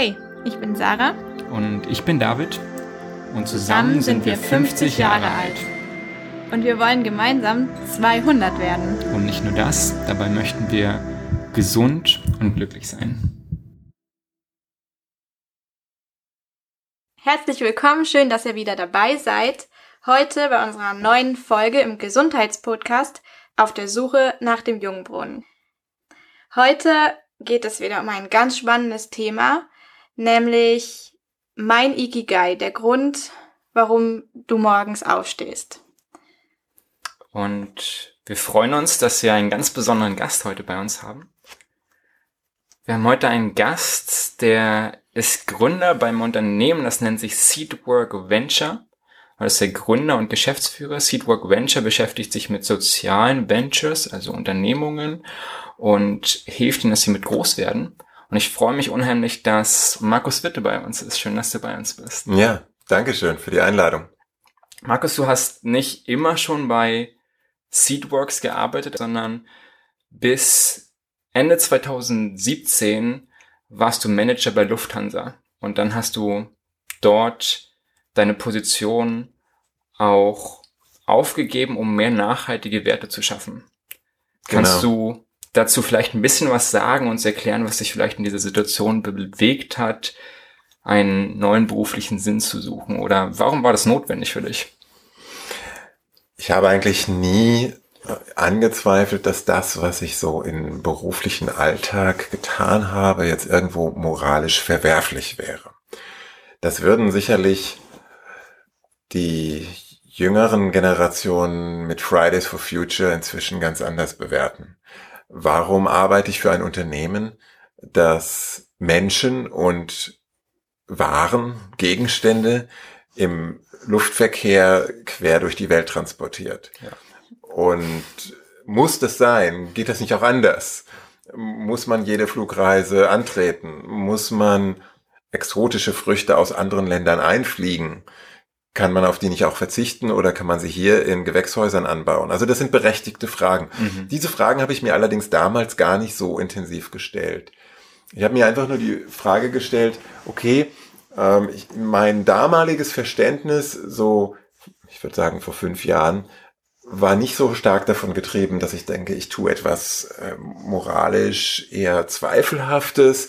Hey, ich bin Sarah. Und ich bin David. Und zusammen, zusammen sind wir 50 Jahre alt. Und wir wollen gemeinsam 200 werden. Und nicht nur das, dabei möchten wir gesund und glücklich sein. Herzlich willkommen, schön, dass ihr wieder dabei seid. Heute bei unserer neuen Folge im Gesundheitspodcast auf der Suche nach dem Jungbrunnen. Heute geht es wieder um ein ganz spannendes Thema, nämlich mein Ikigai, der Grund, warum du morgens aufstehst. Und wir freuen uns, dass wir einen ganz besonderen Gast heute bei uns haben. Wir haben heute einen Gast, der ist Gründer beim Unternehmen, das nennt sich Seedwork Venture. Das ist der Gründer und Geschäftsführer. Seedwork Venture beschäftigt sich mit sozialen Ventures, also Unternehmungen, und hilft ihnen, dass sie mit groß werden. Und ich freue mich unheimlich, dass Markus Witte bei uns ist. Schön, dass du bei uns bist. Ja, danke schön für die Einladung. Markus, du hast nicht immer schon bei Seedworks gearbeitet, sondern bis Ende 2017 warst du Manager bei Lufthansa. Und dann hast du dort deine Position auch aufgegeben, um mehr nachhaltige Werte zu schaffen. Kannst genau. du dazu vielleicht ein bisschen was sagen, und erklären, was dich vielleicht in dieser Situation bewegt hat, einen neuen beruflichen Sinn zu suchen? Oder warum war das notwendig für dich? Ich habe eigentlich nie angezweifelt, dass das, was ich so im beruflichen Alltag getan habe, jetzt irgendwo moralisch verwerflich wäre. Das würden sicherlich die jüngeren Generationen mit Fridays for Future inzwischen ganz anders bewerten warum arbeite ich für ein Unternehmen, das Menschen und Waren, Gegenstände im Luftverkehr quer durch die Welt transportiert. Ja. Und muss das sein? Geht das nicht auch anders? Muss man jede Flugreise antreten? Muss man exotische Früchte aus anderen Ländern einfliegen? Kann man auf die nicht auch verzichten oder kann man sie hier in Gewächshäusern anbauen? Also das sind berechtigte Fragen. Mhm. Diese Fragen habe ich mir allerdings damals gar nicht so intensiv gestellt. Ich habe mir einfach nur die Frage gestellt, okay, ähm, ich, mein damaliges Verständnis, so, ich würde sagen vor fünf Jahren, war nicht so stark davon getrieben, dass ich denke, ich tue etwas äh, moralisch eher zweifelhaftes,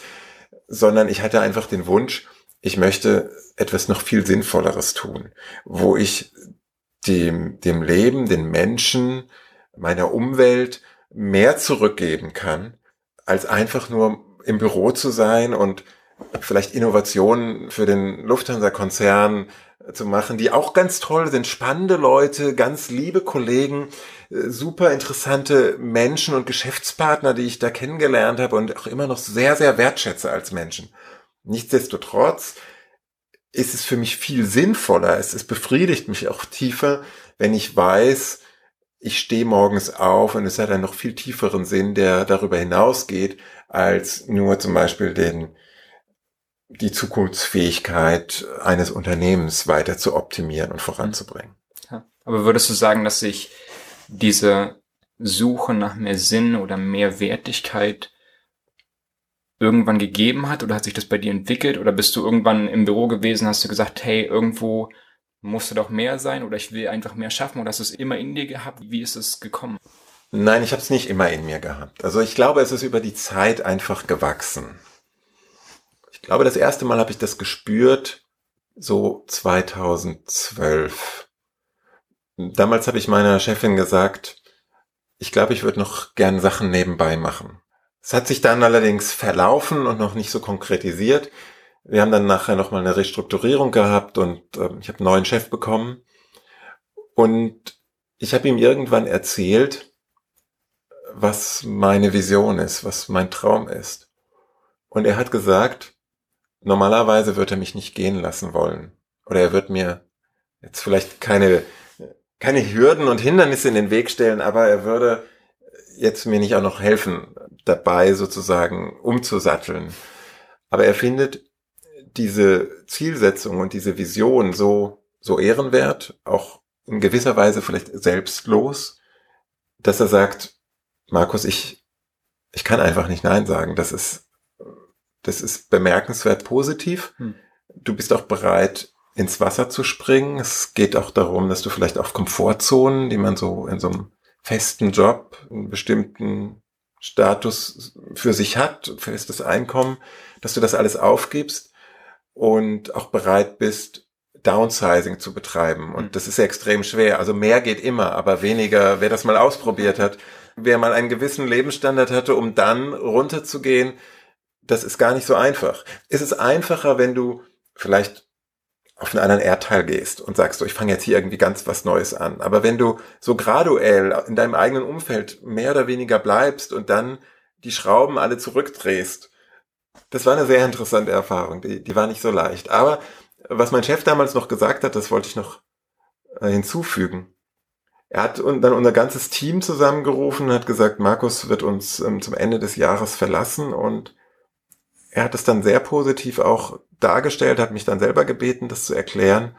sondern ich hatte einfach den Wunsch, ich möchte etwas noch viel Sinnvolleres tun, wo ich dem, dem Leben, den Menschen, meiner Umwelt mehr zurückgeben kann, als einfach nur im Büro zu sein und vielleicht Innovationen für den Lufthansa-Konzern zu machen, die auch ganz toll sind, spannende Leute, ganz liebe Kollegen, super interessante Menschen und Geschäftspartner, die ich da kennengelernt habe und auch immer noch sehr, sehr wertschätze als Menschen. Nichtsdestotrotz ist es für mich viel sinnvoller, es, es befriedigt mich auch tiefer, wenn ich weiß, ich stehe morgens auf und es hat einen noch viel tieferen Sinn, der darüber hinausgeht, als nur zum Beispiel den, die Zukunftsfähigkeit eines Unternehmens weiter zu optimieren und voranzubringen. Ja. Aber würdest du sagen, dass sich diese Suche nach mehr Sinn oder mehr Wertigkeit irgendwann gegeben hat oder hat sich das bei dir entwickelt oder bist du irgendwann im Büro gewesen, hast du gesagt, hey, irgendwo musste doch mehr sein oder ich will einfach mehr schaffen oder hast du es immer in dir gehabt? Wie ist es gekommen? Nein, ich habe es nicht immer in mir gehabt. Also ich glaube, es ist über die Zeit einfach gewachsen. Ich glaube, das erste Mal habe ich das gespürt so 2012. Damals habe ich meiner Chefin gesagt, ich glaube, ich würde noch gern Sachen nebenbei machen. Es hat sich dann allerdings verlaufen und noch nicht so konkretisiert. Wir haben dann nachher nochmal eine Restrukturierung gehabt und äh, ich habe einen neuen Chef bekommen. Und ich habe ihm irgendwann erzählt, was meine Vision ist, was mein Traum ist. Und er hat gesagt, normalerweise wird er mich nicht gehen lassen wollen. Oder er wird mir jetzt vielleicht keine, keine Hürden und Hindernisse in den Weg stellen, aber er würde jetzt mir nicht auch noch helfen, dabei sozusagen umzusatteln. Aber er findet diese Zielsetzung und diese Vision so, so ehrenwert, auch in gewisser Weise vielleicht selbstlos, dass er sagt, Markus, ich, ich kann einfach nicht Nein sagen. Das ist, Das ist bemerkenswert positiv. Hm. Du bist auch bereit, ins Wasser zu springen. Es geht auch darum, dass du vielleicht auf Komfortzonen, die man so in so einem festen Job, einen bestimmten Status für sich hat, festes Einkommen, dass du das alles aufgibst und auch bereit bist, Downsizing zu betreiben. Und hm. das ist ja extrem schwer. Also mehr geht immer, aber weniger, wer das mal ausprobiert hat, wer mal einen gewissen Lebensstandard hatte, um dann runterzugehen, das ist gar nicht so einfach. Es ist einfacher, wenn du vielleicht auf einen anderen Erdteil gehst und sagst, so, ich fange jetzt hier irgendwie ganz was Neues an. Aber wenn du so graduell in deinem eigenen Umfeld mehr oder weniger bleibst und dann die Schrauben alle zurückdrehst, das war eine sehr interessante Erfahrung. Die, die war nicht so leicht. Aber was mein Chef damals noch gesagt hat, das wollte ich noch äh, hinzufügen. Er hat dann unser ganzes Team zusammengerufen und hat gesagt, Markus wird uns ähm, zum Ende des Jahres verlassen und er hat es dann sehr positiv auch dargestellt, hat mich dann selber gebeten, das zu erklären,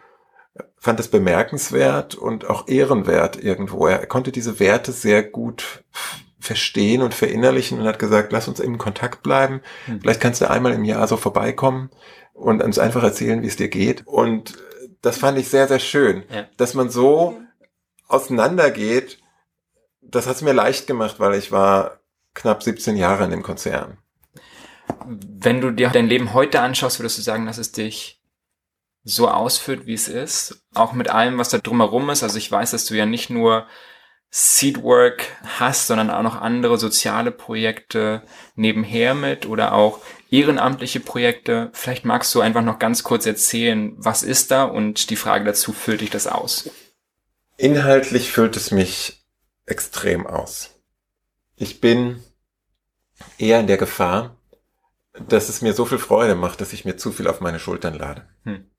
fand es bemerkenswert und auch ehrenwert irgendwo. Er konnte diese Werte sehr gut verstehen und verinnerlichen und hat gesagt, lass uns in Kontakt bleiben. Hm. Vielleicht kannst du einmal im Jahr so vorbeikommen und uns einfach erzählen, wie es dir geht. Und das fand ich sehr, sehr schön, ja. dass man so auseinandergeht. Das hat es mir leicht gemacht, weil ich war knapp 17 Jahre in dem Konzern. Wenn du dir dein Leben heute anschaust, würdest du sagen, dass es dich so ausführt, wie es ist, auch mit allem, was da drumherum ist. Also ich weiß, dass du ja nicht nur Seedwork hast, sondern auch noch andere soziale Projekte nebenher mit oder auch ehrenamtliche Projekte. Vielleicht magst du einfach noch ganz kurz erzählen, was ist da und die Frage dazu, füllt dich das aus? Inhaltlich füllt es mich extrem aus. Ich bin eher in der Gefahr, dass es mir so viel Freude macht, dass ich mir zu viel auf meine Schultern lade. Hm.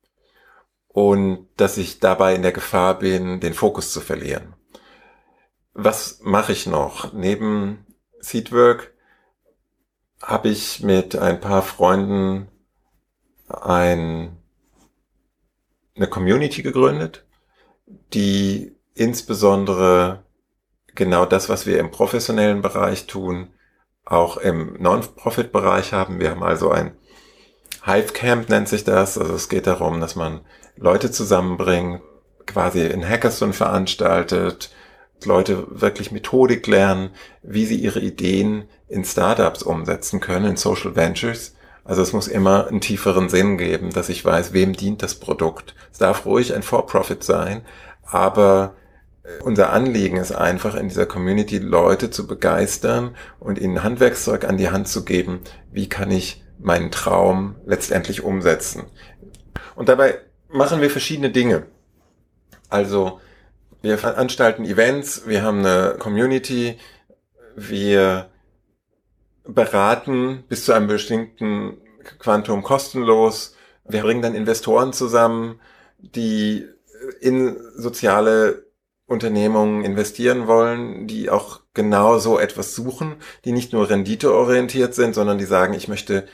Und dass ich dabei in der Gefahr bin, den Fokus zu verlieren. Was mache ich noch? Neben Seedwork habe ich mit ein paar Freunden ein, eine Community gegründet, die insbesondere genau das, was wir im professionellen Bereich tun, auch im Non-Profit-Bereich haben. Wir haben also ein Hive Camp nennt sich das. Also es geht darum, dass man Leute zusammenbringt, quasi in Hackathon veranstaltet, Leute wirklich Methodik lernen, wie sie ihre Ideen in Startups umsetzen können, in Social Ventures. Also es muss immer einen tieferen Sinn geben, dass ich weiß, wem dient das Produkt. Es darf ruhig ein For-Profit sein, aber unser Anliegen ist einfach, in dieser Community Leute zu begeistern und ihnen Handwerkszeug an die Hand zu geben, wie kann ich meinen Traum letztendlich umsetzen. Und dabei machen wir verschiedene Dinge. Also wir veranstalten Events, wir haben eine Community, wir beraten bis zu einem bestimmten Quantum kostenlos. Wir bringen dann Investoren zusammen, die in soziale Unternehmungen investieren wollen, die auch genau so etwas suchen, die nicht nur renditeorientiert sind, sondern die sagen, ich möchte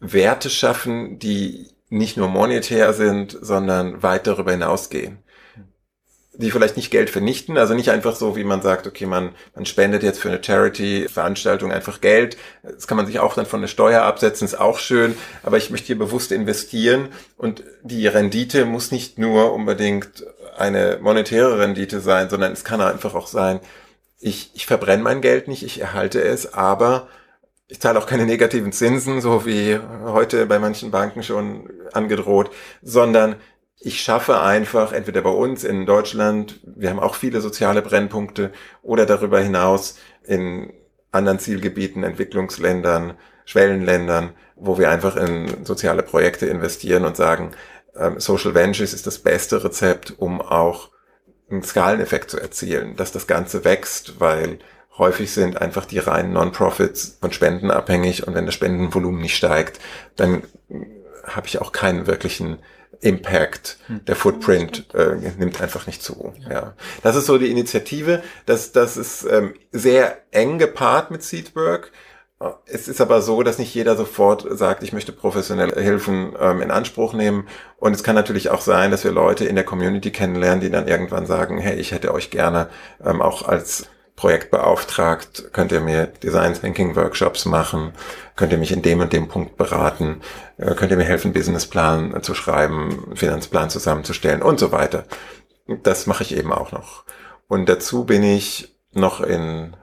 Werte schaffen, die nicht nur monetär sind, sondern weit darüber hinausgehen die vielleicht nicht Geld vernichten, also nicht einfach so, wie man sagt, okay, man, man spendet jetzt für eine Charity-Veranstaltung einfach Geld. Das kann man sich auch dann von der Steuer absetzen, ist auch schön, aber ich möchte hier bewusst investieren und die Rendite muss nicht nur unbedingt eine monetäre Rendite sein, sondern es kann einfach auch sein, ich, ich verbrenne mein Geld nicht, ich erhalte es, aber ich zahle auch keine negativen Zinsen, so wie heute bei manchen Banken schon angedroht, sondern ich schaffe einfach, entweder bei uns in Deutschland, wir haben auch viele soziale Brennpunkte, oder darüber hinaus in anderen Zielgebieten, Entwicklungsländern, Schwellenländern, wo wir einfach in soziale Projekte investieren und sagen, ähm, Social Ventures ist das beste Rezept, um auch einen Skaleneffekt zu erzielen, dass das Ganze wächst, weil häufig sind einfach die reinen Non-Profits von Spenden abhängig und wenn das Spendenvolumen nicht steigt, dann habe ich auch keinen wirklichen Impact, hm. der Footprint äh, nimmt einfach nicht zu. Ja, das ist so die Initiative. Das, das ist ähm, sehr eng gepaart mit Seedwork. Es ist aber so, dass nicht jeder sofort sagt, ich möchte professionelle Hilfen ähm, in Anspruch nehmen. Und es kann natürlich auch sein, dass wir Leute in der Community kennenlernen, die dann irgendwann sagen, hey, ich hätte euch gerne ähm, auch als Projekt beauftragt, könnt ihr mir Design Thinking Workshops machen, könnt ihr mich in dem und dem Punkt beraten, äh, könnt ihr mir helfen, Businessplan zu schreiben, Finanzplan zusammenzustellen und so weiter. Das mache ich eben auch noch. Und dazu bin ich noch in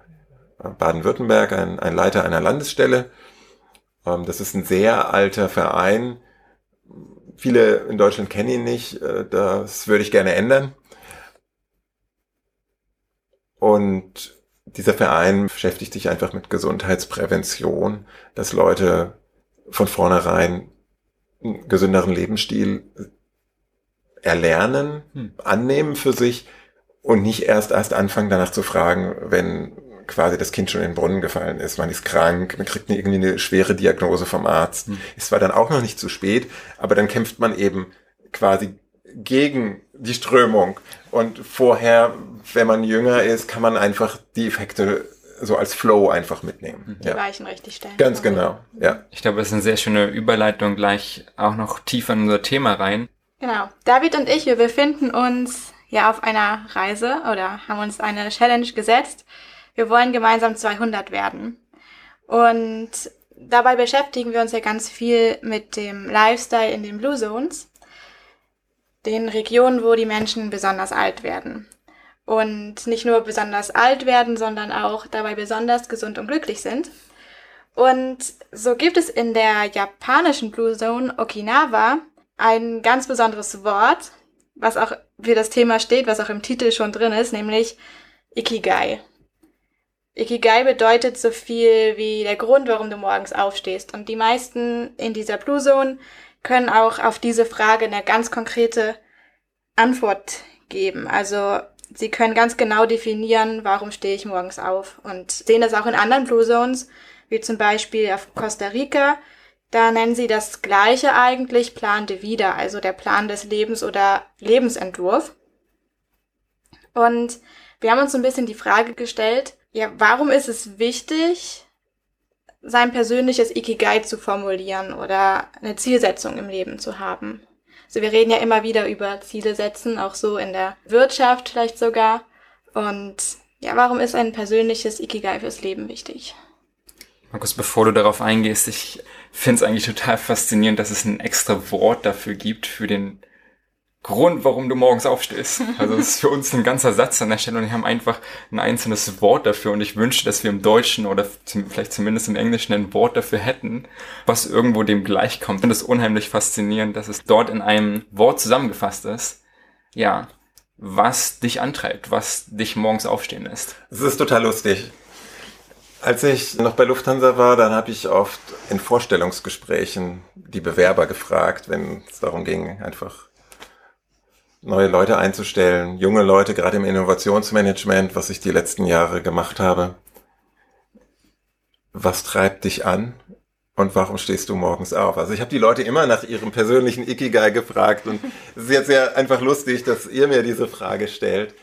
Baden-Württemberg ein, ein Leiter einer Landesstelle. Ähm, das ist ein sehr alter Verein. Viele in Deutschland kennen ihn nicht. Äh, das würde ich gerne ändern. Und dieser Verein beschäftigt sich einfach mit Gesundheitsprävention, dass Leute von vornherein einen gesünderen Lebensstil erlernen, hm. annehmen für sich und nicht erst erst anfangen danach zu fragen, wenn quasi das Kind schon in den Brunnen gefallen ist, man ist krank, man kriegt irgendwie eine schwere Diagnose vom Arzt. Hm. Es war dann auch noch nicht zu spät, aber dann kämpft man eben quasi gegen die Strömung. Und vorher, wenn man jünger ist, kann man einfach die Effekte so als Flow einfach mitnehmen. Mhm. Die ja. Weichen richtig stellen. Ganz genau, ja. Ich glaube, das ist eine sehr schöne Überleitung gleich auch noch tiefer in unser Thema rein. Genau. David und ich, wir befinden uns ja auf einer Reise oder haben uns eine Challenge gesetzt. Wir wollen gemeinsam 200 werden. Und dabei beschäftigen wir uns ja ganz viel mit dem Lifestyle in den Blue Zones den Regionen, wo die Menschen besonders alt werden. Und nicht nur besonders alt werden, sondern auch dabei besonders gesund und glücklich sind. Und so gibt es in der japanischen Blue Zone Okinawa ein ganz besonderes Wort, was auch für das Thema steht, was auch im Titel schon drin ist, nämlich Ikigai. Ikigai bedeutet so viel wie der Grund, warum du morgens aufstehst. Und die meisten in dieser Blue Zone können auch auf diese Frage eine ganz konkrete Antwort geben. Also sie können ganz genau definieren, warum stehe ich morgens auf und sehen das auch in anderen Blue Zones, wie zum Beispiel auf Costa Rica. Da nennen sie das Gleiche eigentlich Plan de Vida, also der Plan des Lebens oder Lebensentwurf. Und wir haben uns so ein bisschen die Frage gestellt, ja, warum ist es wichtig, sein persönliches Ikigai zu formulieren oder eine Zielsetzung im Leben zu haben. Also wir reden ja immer wieder über Ziele setzen, auch so in der Wirtschaft vielleicht sogar. Und ja, warum ist ein persönliches Ikigai fürs Leben wichtig? Markus, bevor du darauf eingehst, ich finde es eigentlich total faszinierend, dass es ein extra Wort dafür gibt, für den Grund, warum du morgens aufstehst. Also das ist für uns ein ganzer Satz an der Stelle und wir haben einfach ein einzelnes Wort dafür und ich wünsche, dass wir im Deutschen oder vielleicht zumindest im Englischen ein Wort dafür hätten, was irgendwo dem gleichkommt. Ich finde es unheimlich faszinierend, dass es dort in einem Wort zusammengefasst ist. Ja, was dich antreibt, was dich morgens aufstehen lässt. Es ist total lustig. Als ich noch bei Lufthansa war, dann habe ich oft in Vorstellungsgesprächen die Bewerber gefragt, wenn es darum ging, einfach neue Leute einzustellen, junge Leute, gerade im Innovationsmanagement, was ich die letzten Jahre gemacht habe. Was treibt dich an und warum stehst du morgens auf? Also ich habe die Leute immer nach ihrem persönlichen Ikigai gefragt und es ist jetzt ja einfach lustig, dass ihr mir diese Frage stellt.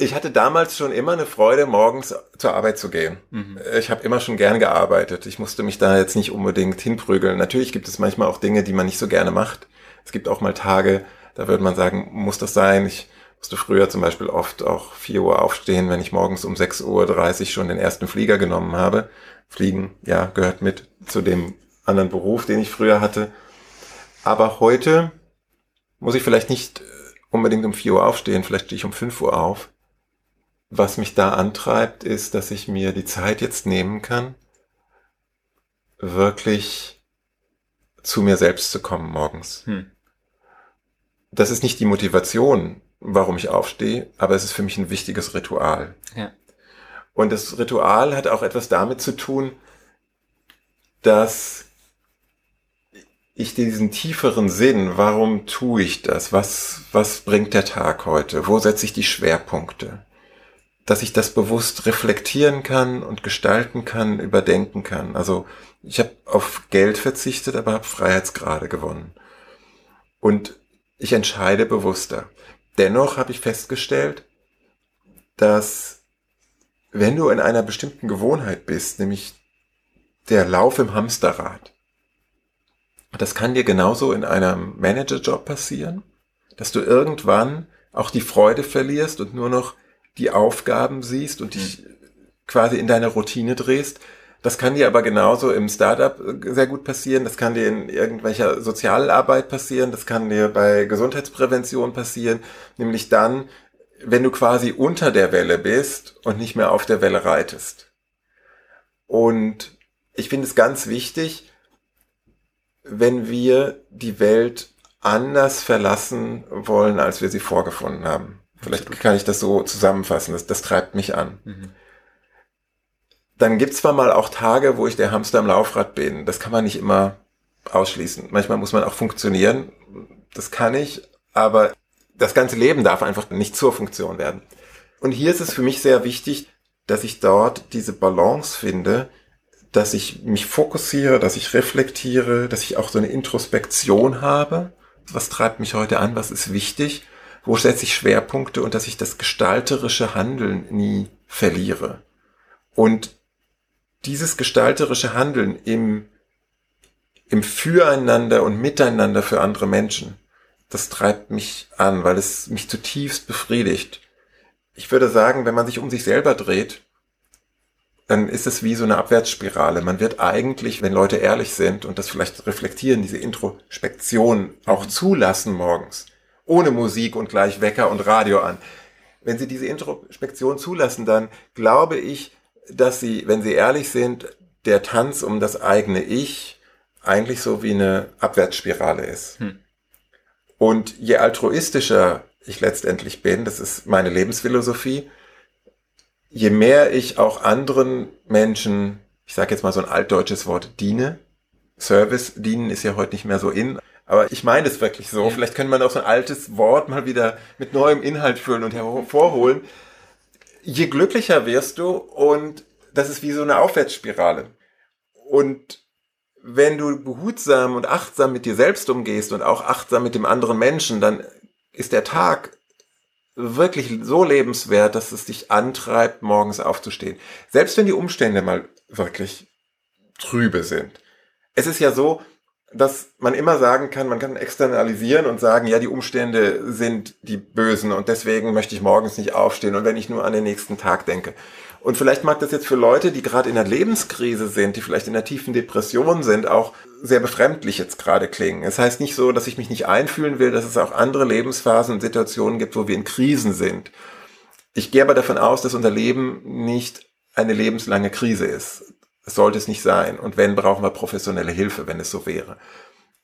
Ich hatte damals schon immer eine Freude, morgens zur Arbeit zu gehen. Mhm. Ich habe immer schon gern gearbeitet. Ich musste mich da jetzt nicht unbedingt hinprügeln. Natürlich gibt es manchmal auch Dinge, die man nicht so gerne macht. Es gibt auch mal Tage, da würde man sagen, muss das sein? Ich musste früher zum Beispiel oft auch 4 Uhr aufstehen, wenn ich morgens um 6.30 Uhr schon den ersten Flieger genommen habe. Fliegen, ja, gehört mit zu dem anderen Beruf, den ich früher hatte. Aber heute muss ich vielleicht nicht unbedingt um 4 Uhr aufstehen, vielleicht stehe ich um 5 Uhr auf. Was mich da antreibt, ist, dass ich mir die Zeit jetzt nehmen kann, wirklich zu mir selbst zu kommen morgens. Hm das ist nicht die Motivation, warum ich aufstehe, aber es ist für mich ein wichtiges Ritual. Ja. Und das Ritual hat auch etwas damit zu tun, dass ich diesen tieferen Sinn, warum tue ich das? Was, was bringt der Tag heute? Wo setze ich die Schwerpunkte? Dass ich das bewusst reflektieren kann und gestalten kann, überdenken kann. Also ich habe auf Geld verzichtet, aber habe Freiheitsgrade gewonnen. Und ich entscheide bewusster. Dennoch habe ich festgestellt, dass wenn du in einer bestimmten Gewohnheit bist, nämlich der Lauf im Hamsterrad, das kann dir genauso in einem Managerjob passieren, dass du irgendwann auch die Freude verlierst und nur noch die Aufgaben siehst und dich quasi in deiner Routine drehst. Das kann dir aber genauso im Startup äh, sehr gut passieren. Das kann dir in irgendwelcher Sozialarbeit passieren. Das kann dir bei Gesundheitsprävention passieren. Nämlich dann, wenn du quasi unter der Welle bist und nicht mehr auf der Welle reitest. Und ich finde es ganz wichtig, wenn wir die Welt anders verlassen wollen, als wir sie vorgefunden haben. Vielleicht kann ich das so zusammenfassen. Das, das treibt mich an. Mhm. Dann gibt's zwar mal auch Tage, wo ich der Hamster am Laufrad bin. Das kann man nicht immer ausschließen. Manchmal muss man auch funktionieren. Das kann ich. Aber das ganze Leben darf einfach nicht zur Funktion werden. Und hier ist es für mich sehr wichtig, dass ich dort diese Balance finde, dass ich mich fokussiere, dass ich reflektiere, dass ich auch so eine Introspektion habe. Was treibt mich heute an? Was ist wichtig? Wo setze ich Schwerpunkte und dass ich das gestalterische Handeln nie verliere? Und dieses gestalterische Handeln im, im Füreinander und Miteinander für andere Menschen, das treibt mich an, weil es mich zutiefst befriedigt. Ich würde sagen, wenn man sich um sich selber dreht, dann ist es wie so eine Abwärtsspirale. Man wird eigentlich, wenn Leute ehrlich sind und das vielleicht reflektieren, diese Introspektion auch zulassen morgens, ohne Musik und gleich Wecker und Radio an. Wenn sie diese Introspektion zulassen, dann glaube ich, dass sie, wenn sie ehrlich sind, der Tanz um das eigene Ich eigentlich so wie eine Abwärtsspirale ist. Hm. Und je altruistischer ich letztendlich bin, das ist meine Lebensphilosophie, je mehr ich auch anderen Menschen, ich sage jetzt mal so ein altdeutsches Wort, diene, Service dienen ist ja heute nicht mehr so in, aber ich meine es wirklich so. Vielleicht können wir auch so ein altes Wort mal wieder mit neuem Inhalt füllen und hervorholen. Je glücklicher wirst du und das ist wie so eine Aufwärtsspirale. Und wenn du behutsam und achtsam mit dir selbst umgehst und auch achtsam mit dem anderen Menschen, dann ist der Tag wirklich so lebenswert, dass es dich antreibt, morgens aufzustehen. Selbst wenn die Umstände mal wirklich trübe sind. Es ist ja so, dass man immer sagen kann, man kann externalisieren und sagen, ja, die Umstände sind die Bösen und deswegen möchte ich morgens nicht aufstehen und wenn ich nur an den nächsten Tag denke. Und vielleicht mag das jetzt für Leute, die gerade in der Lebenskrise sind, die vielleicht in der tiefen Depression sind, auch sehr befremdlich jetzt gerade klingen. Es heißt nicht so, dass ich mich nicht einfühlen will, dass es auch andere Lebensphasen und Situationen gibt, wo wir in Krisen sind. Ich gehe aber davon aus, dass unser Leben nicht eine lebenslange Krise ist. Sollte es nicht sein. Und wenn, brauchen wir professionelle Hilfe, wenn es so wäre.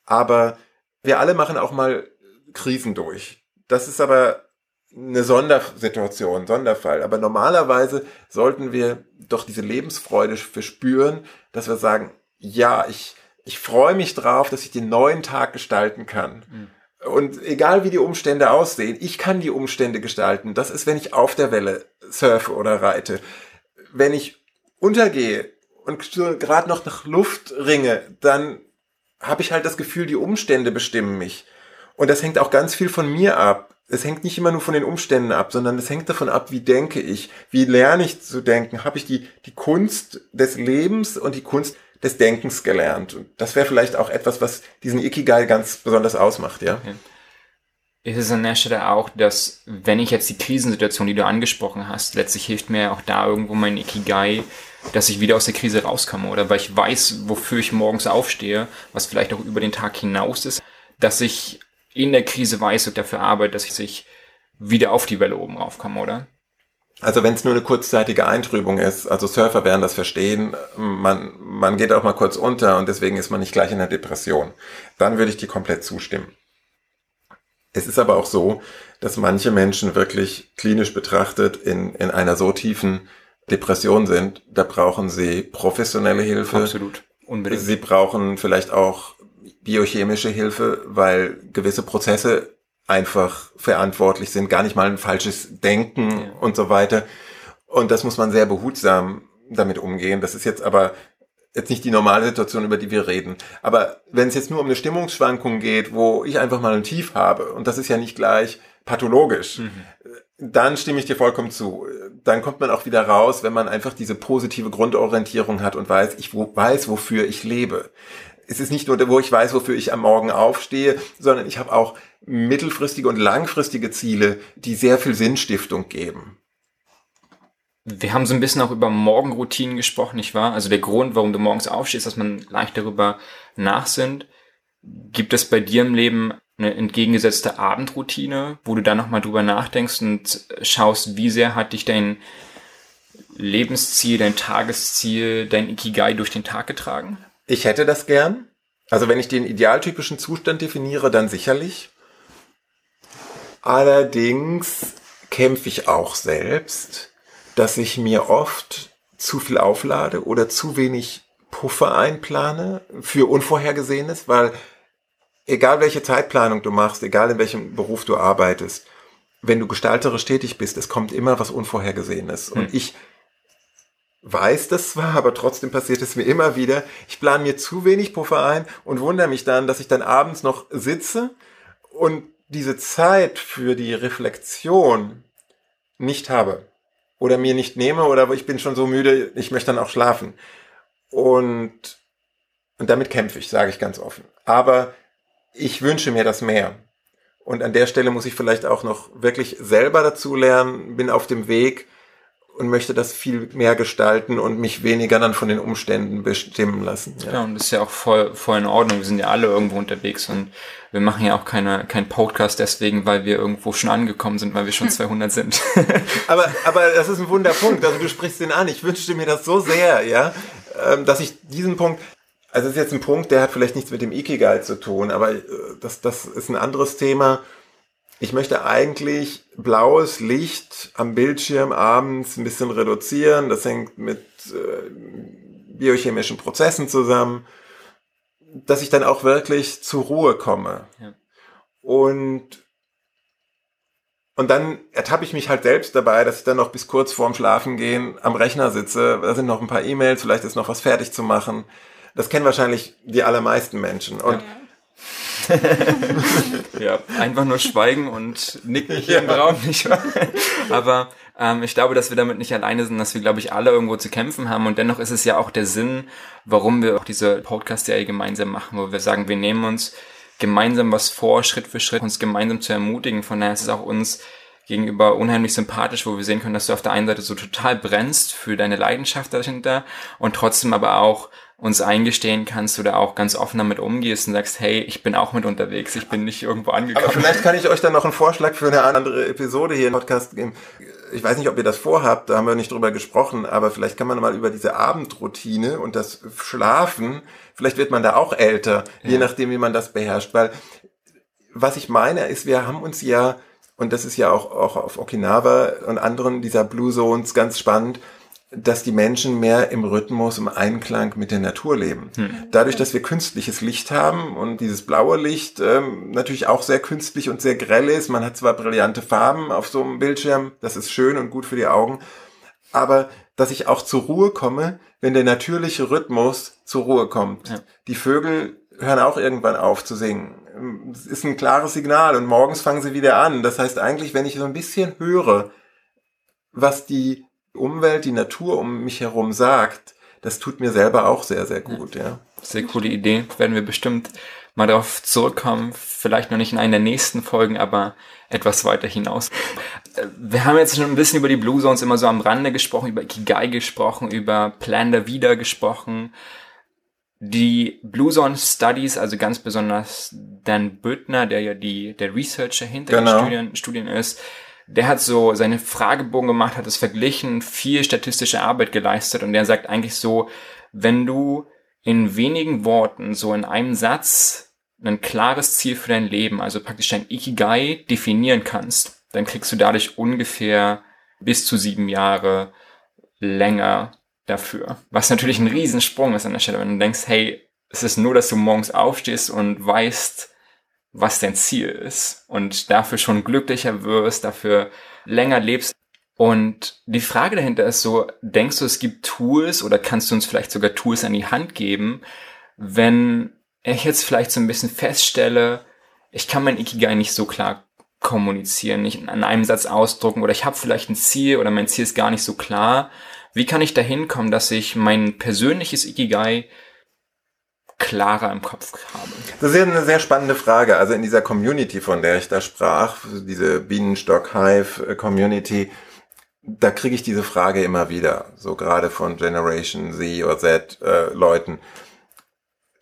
Aber wir alle machen auch mal Krisen durch. Das ist aber eine Sondersituation, Sonderfall. Aber normalerweise sollten wir doch diese Lebensfreude verspüren, dass wir sagen, ja, ich, ich freue mich drauf, dass ich den neuen Tag gestalten kann. Mhm. Und egal wie die Umstände aussehen, ich kann die Umstände gestalten. Das ist, wenn ich auf der Welle surfe oder reite. Wenn ich untergehe und gerade noch nach Luft ringe, dann habe ich halt das Gefühl, die Umstände bestimmen mich. Und das hängt auch ganz viel von mir ab es hängt nicht immer nur von den Umständen ab, sondern es hängt davon ab, wie denke ich, wie lerne ich zu denken, habe ich die, die Kunst des Lebens und die Kunst des Denkens gelernt. Und das wäre vielleicht auch etwas, was diesen Ikigai ganz besonders ausmacht, ja. ja. Ist es an der Stelle auch, dass, wenn ich jetzt die Krisensituation, die du angesprochen hast, letztlich hilft mir auch da irgendwo mein Ikigai, dass ich wieder aus der Krise rauskomme oder weil ich weiß, wofür ich morgens aufstehe, was vielleicht auch über den Tag hinaus ist, dass ich in der Krise weiß und dafür arbeite, dass ich wieder auf die Welle oben raufkomme, oder? Also wenn es nur eine kurzzeitige Eintrübung ist, also Surfer werden das verstehen, man, man geht auch mal kurz unter und deswegen ist man nicht gleich in der Depression. Dann würde ich dir komplett zustimmen. Es ist aber auch so, dass manche Menschen wirklich klinisch betrachtet in, in einer so tiefen Depression sind, da brauchen sie professionelle Hilfe. Absolut. Unbedingt. Sie brauchen vielleicht auch biochemische Hilfe, weil gewisse Prozesse einfach verantwortlich sind, gar nicht mal ein falsches Denken ja. und so weiter. Und das muss man sehr behutsam damit umgehen. Das ist jetzt aber jetzt nicht die normale Situation, über die wir reden. Aber wenn es jetzt nur um eine Stimmungsschwankung geht, wo ich einfach mal ein Tief habe, und das ist ja nicht gleich pathologisch, mhm. Dann stimme ich dir vollkommen zu. Dann kommt man auch wieder raus, wenn man einfach diese positive Grundorientierung hat und weiß, ich weiß, wofür ich lebe es ist nicht nur, wo ich weiß, wofür ich am Morgen aufstehe, sondern ich habe auch mittelfristige und langfristige Ziele, die sehr viel Sinnstiftung geben. wir haben so ein bisschen auch über Morgenroutinen gesprochen, nicht wahr? Also der Grund, warum du morgens aufstehst, dass man leicht darüber nachsinnt. Gibt es bei dir im Leben eine entgegengesetzte Abendroutine, wo du dann nochmal drüber nachdenkst und schaust, wie sehr hat dich dein Lebensziel, dein Tagesziel, dein Ikigai durch den Tag getragen? Ich hätte das gern. Also wenn ich den idealtypischen Zustand definiere, dann sicherlich. Allerdings kämpfe ich auch selbst, dass ich mir oft zu viel auflade oder zu wenig Puffer einplane für Unvorhergesehenes, weil egal welche Zeitplanung du machst, egal in welchem Beruf du arbeitest, wenn du gestalterisch tätig bist, es kommt immer was Unvorhergesehenes. Hm. Und ich weiß das zwar, aber trotzdem passiert es mir immer wieder. Ich plane mir zu wenig Puffer ein und wundere mich dann, dass ich dann abends noch sitze und diese Zeit für die Reflexion nicht habe oder mir nicht nehme oder ich bin schon so müde, ich möchte dann auch schlafen. Und, und damit kämpfe ich, sage ich ganz offen. Aber ich wünsche mir das mehr. Und an der Stelle muss ich vielleicht auch noch wirklich selber dazu lernen, bin auf dem Weg und möchte das viel mehr gestalten und mich weniger dann von den Umständen bestimmen lassen. Ja, ja und das ist ja auch voll, voll in Ordnung. Wir sind ja alle irgendwo unterwegs und wir machen ja auch keine, kein Podcast deswegen, weil wir irgendwo schon angekommen sind, weil wir schon 200 sind. aber, aber das ist ein Wunderpunkt. Also du sprichst den an. Ich wünschte mir das so sehr, ja, ähm, dass ich diesen Punkt, also es ist jetzt ein Punkt, der hat vielleicht nichts mit dem Ikigai zu tun, aber äh, das, das ist ein anderes Thema. Ich möchte eigentlich blaues Licht am Bildschirm abends ein bisschen reduzieren. Das hängt mit äh, biochemischen Prozessen zusammen, dass ich dann auch wirklich zur Ruhe komme. Ja. Und und dann ertappe ich mich halt selbst dabei, dass ich dann noch bis kurz vorm Schlafengehen am Rechner sitze. Da sind noch ein paar E-Mails, vielleicht ist noch was fertig zu machen. Das kennen wahrscheinlich die allermeisten Menschen. Und ja. ja, einfach nur schweigen und nicken hier ja. im Raum, nicht wahr? Aber ähm, ich glaube, dass wir damit nicht alleine sind, dass wir, glaube ich, alle irgendwo zu kämpfen haben. Und dennoch ist es ja auch der Sinn, warum wir auch diese Podcast-Serie gemeinsam machen, wo wir sagen, wir nehmen uns gemeinsam was vor, Schritt für Schritt, uns gemeinsam zu ermutigen. Von daher ist es auch uns gegenüber unheimlich sympathisch, wo wir sehen können, dass du auf der einen Seite so total brennst für deine Leidenschaft dahinter und trotzdem aber auch uns eingestehen kannst oder auch ganz offen damit umgehst und sagst, hey, ich bin auch mit unterwegs, ich bin nicht irgendwo angekommen. Aber vielleicht kann ich euch dann noch einen Vorschlag für eine andere Episode hier im Podcast geben. Ich weiß nicht, ob ihr das vorhabt, da haben wir nicht drüber gesprochen, aber vielleicht kann man mal über diese Abendroutine und das Schlafen, vielleicht wird man da auch älter, ja. je nachdem, wie man das beherrscht, weil was ich meine ist, wir haben uns ja, und das ist ja auch, auch auf Okinawa und anderen dieser Blue Zones ganz spannend, dass die Menschen mehr im Rhythmus, im Einklang mit der Natur leben. Hm. Dadurch, dass wir künstliches Licht haben und dieses blaue Licht ähm, natürlich auch sehr künstlich und sehr grell ist. Man hat zwar brillante Farben auf so einem Bildschirm, das ist schön und gut für die Augen, aber dass ich auch zur Ruhe komme, wenn der natürliche Rhythmus zur Ruhe kommt. Ja. Die Vögel hören auch irgendwann auf zu singen. Es ist ein klares Signal und morgens fangen sie wieder an. Das heißt eigentlich, wenn ich so ein bisschen höre, was die Umwelt, die Natur um mich herum sagt, das tut mir selber auch sehr, sehr gut, ja. Sehr coole Idee. Werden wir bestimmt mal darauf zurückkommen. Vielleicht noch nicht in einer der nächsten Folgen, aber etwas weiter hinaus. Wir haben jetzt schon ein bisschen über die Blue Zones immer so am Rande gesprochen, über Ikigai gesprochen, über Plan der Wieder gesprochen. Die Blue Zone Studies, also ganz besonders Dan Büttner, der ja die, der Researcher hinter genau. den Studien, Studien ist, der hat so seine Fragebogen gemacht, hat es verglichen, viel statistische Arbeit geleistet und der sagt eigentlich so, wenn du in wenigen Worten, so in einem Satz, ein klares Ziel für dein Leben, also praktisch dein Ikigai definieren kannst, dann kriegst du dadurch ungefähr bis zu sieben Jahre länger dafür. Was natürlich ein Riesensprung ist an der Stelle, wenn du denkst, hey, es ist nur, dass du morgens aufstehst und weißt, was dein Ziel ist und dafür schon glücklicher wirst, dafür länger lebst. Und die Frage dahinter ist so, denkst du, es gibt Tools oder kannst du uns vielleicht sogar Tools an die Hand geben, wenn ich jetzt vielleicht so ein bisschen feststelle, ich kann mein Ikigai nicht so klar kommunizieren, nicht an einem Satz ausdrucken oder ich habe vielleicht ein Ziel oder mein Ziel ist gar nicht so klar. Wie kann ich dahin kommen, dass ich mein persönliches Ikigai klarer im Kopf habe? Das ist ja eine sehr spannende Frage. Also in dieser Community, von der ich da sprach, diese Bienenstock-Hive-Community, da kriege ich diese Frage immer wieder, so gerade von Generation Z oder Z äh.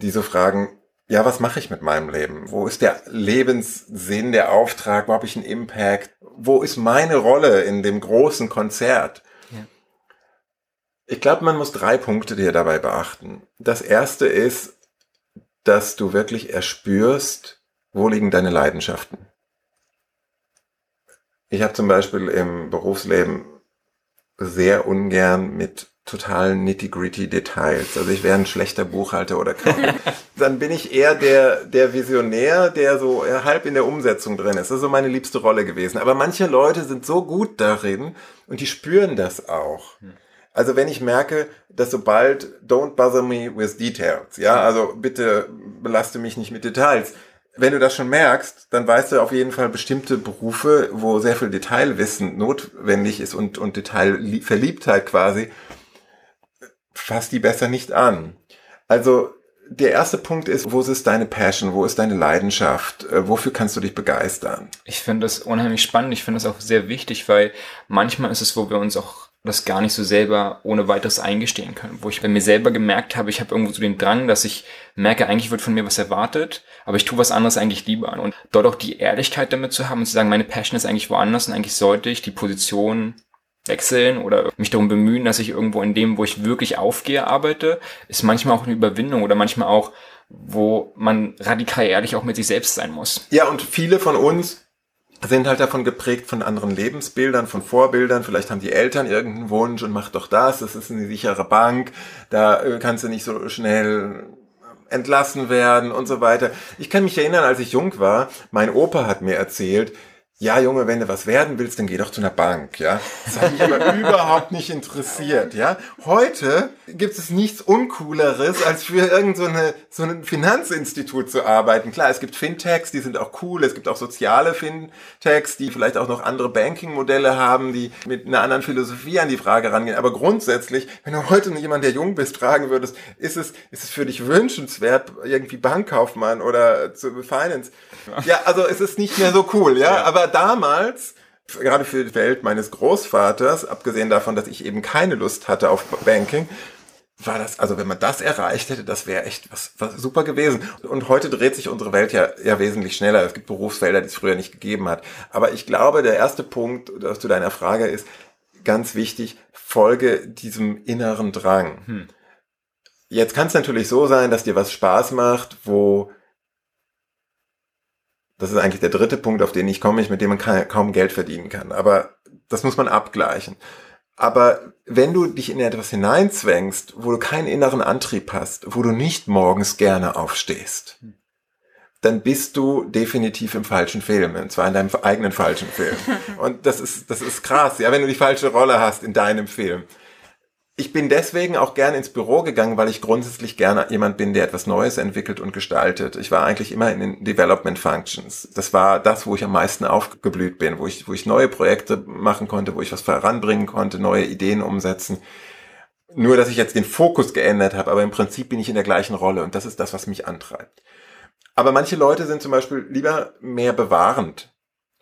Diese Fragen, ja, was mache ich mit meinem Leben? Wo ist der Lebenssinn, der Auftrag? Wo habe ich einen Impact? Wo ist meine Rolle in dem großen Konzert? Ja. Ich glaube, man muss drei Punkte dir dabei beachten. Das erste ist, dass du wirklich erspürst, wo liegen deine Leidenschaften. Ich habe zum Beispiel im Berufsleben sehr ungern mit totalen nitty-gritty Details. Also ich wäre ein schlechter Buchhalter oder Kaufmann. Dann bin ich eher der, der Visionär, der so halb in der Umsetzung drin ist. Das ist so meine liebste Rolle gewesen. Aber manche Leute sind so gut darin und die spüren das auch. Also wenn ich merke, dass sobald don't bother me with details, ja, also bitte belaste mich nicht mit Details, wenn du das schon merkst, dann weißt du auf jeden Fall bestimmte Berufe, wo sehr viel Detailwissen notwendig ist und, und Detailverliebtheit quasi, fass die besser nicht an. Also der erste Punkt ist, wo ist deine Passion, wo ist deine Leidenschaft, äh, wofür kannst du dich begeistern? Ich finde das unheimlich spannend, ich finde das auch sehr wichtig, weil manchmal ist es, wo wir uns auch das gar nicht so selber ohne weiteres eingestehen können. Wo ich bei mir selber gemerkt habe, ich habe irgendwo so den Drang, dass ich merke, eigentlich wird von mir was erwartet, aber ich tue was anderes eigentlich lieber. Und dort auch die Ehrlichkeit damit zu haben und zu sagen, meine Passion ist eigentlich woanders und eigentlich sollte ich die Position wechseln oder mich darum bemühen, dass ich irgendwo in dem, wo ich wirklich aufgehe, arbeite, ist manchmal auch eine Überwindung oder manchmal auch, wo man radikal ehrlich auch mit sich selbst sein muss. Ja, und viele von uns sind halt davon geprägt von anderen Lebensbildern, von Vorbildern. Vielleicht haben die Eltern irgendeinen Wunsch und mach doch das, das ist eine sichere Bank, da äh, kannst du nicht so schnell entlassen werden und so weiter. Ich kann mich erinnern, als ich jung war, mein Opa hat mir erzählt, ja Junge, wenn du was werden willst, dann geh doch zu einer Bank, ja. Das hat mich aber überhaupt nicht interessiert, ja. Heute gibt es nichts Uncooleres, als für irgend so, eine, so ein Finanzinstitut zu arbeiten. Klar, es gibt Fintechs, die sind auch cool, es gibt auch soziale Fintechs, die vielleicht auch noch andere Banking-Modelle haben, die mit einer anderen Philosophie an die Frage rangehen. Aber grundsätzlich, wenn du heute jemand, der jung bist, fragen würdest, ist es, ist es für dich wünschenswert, irgendwie Bankkaufmann oder zu Finance? Ja, also es ist nicht mehr so cool, ja. ja. Aber damals, gerade für die Welt meines Großvaters, abgesehen davon, dass ich eben keine Lust hatte auf Banking, war das, also wenn man das erreicht hätte, das wäre echt was, was super gewesen. Und heute dreht sich unsere Welt ja, ja wesentlich schneller. Es gibt Berufsfelder, die es früher nicht gegeben hat. Aber ich glaube, der erste Punkt zu deiner Frage ist ganz wichtig, folge diesem inneren Drang. Hm. Jetzt kann es natürlich so sein, dass dir was Spaß macht, wo das ist eigentlich der dritte Punkt, auf den ich komme, mit dem man kaum Geld verdienen kann. Aber das muss man abgleichen. Aber wenn du dich in etwas hineinzwängst, wo du keinen inneren Antrieb hast, wo du nicht morgens gerne aufstehst, dann bist du definitiv im falschen Film, und zwar in deinem eigenen falschen Film. Und das ist, das ist krass, ja, wenn du die falsche Rolle hast in deinem Film. Ich bin deswegen auch gern ins Büro gegangen, weil ich grundsätzlich gerne jemand bin, der etwas Neues entwickelt und gestaltet. Ich war eigentlich immer in den Development Functions. Das war das, wo ich am meisten aufgeblüht bin, wo ich, wo ich neue Projekte machen konnte, wo ich was voranbringen konnte, neue Ideen umsetzen. Nur, dass ich jetzt den Fokus geändert habe, aber im Prinzip bin ich in der gleichen Rolle und das ist das, was mich antreibt. Aber manche Leute sind zum Beispiel lieber mehr bewahrend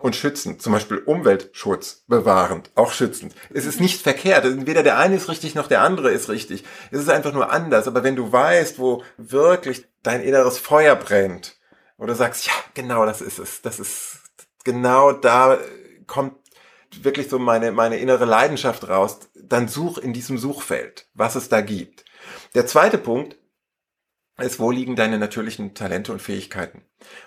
und schützend, zum Beispiel Umweltschutz bewahrend, auch schützend. Es ist nicht verkehrt. Weder der eine ist richtig noch der andere ist richtig. Es ist einfach nur anders. Aber wenn du weißt, wo wirklich dein inneres Feuer brennt, oder sagst, ja, genau das ist es. Das ist genau da kommt wirklich so meine, meine innere Leidenschaft raus. Dann such in diesem Suchfeld, was es da gibt. Der zweite Punkt ist, wo liegen deine natürlichen Talente und Fähigkeiten?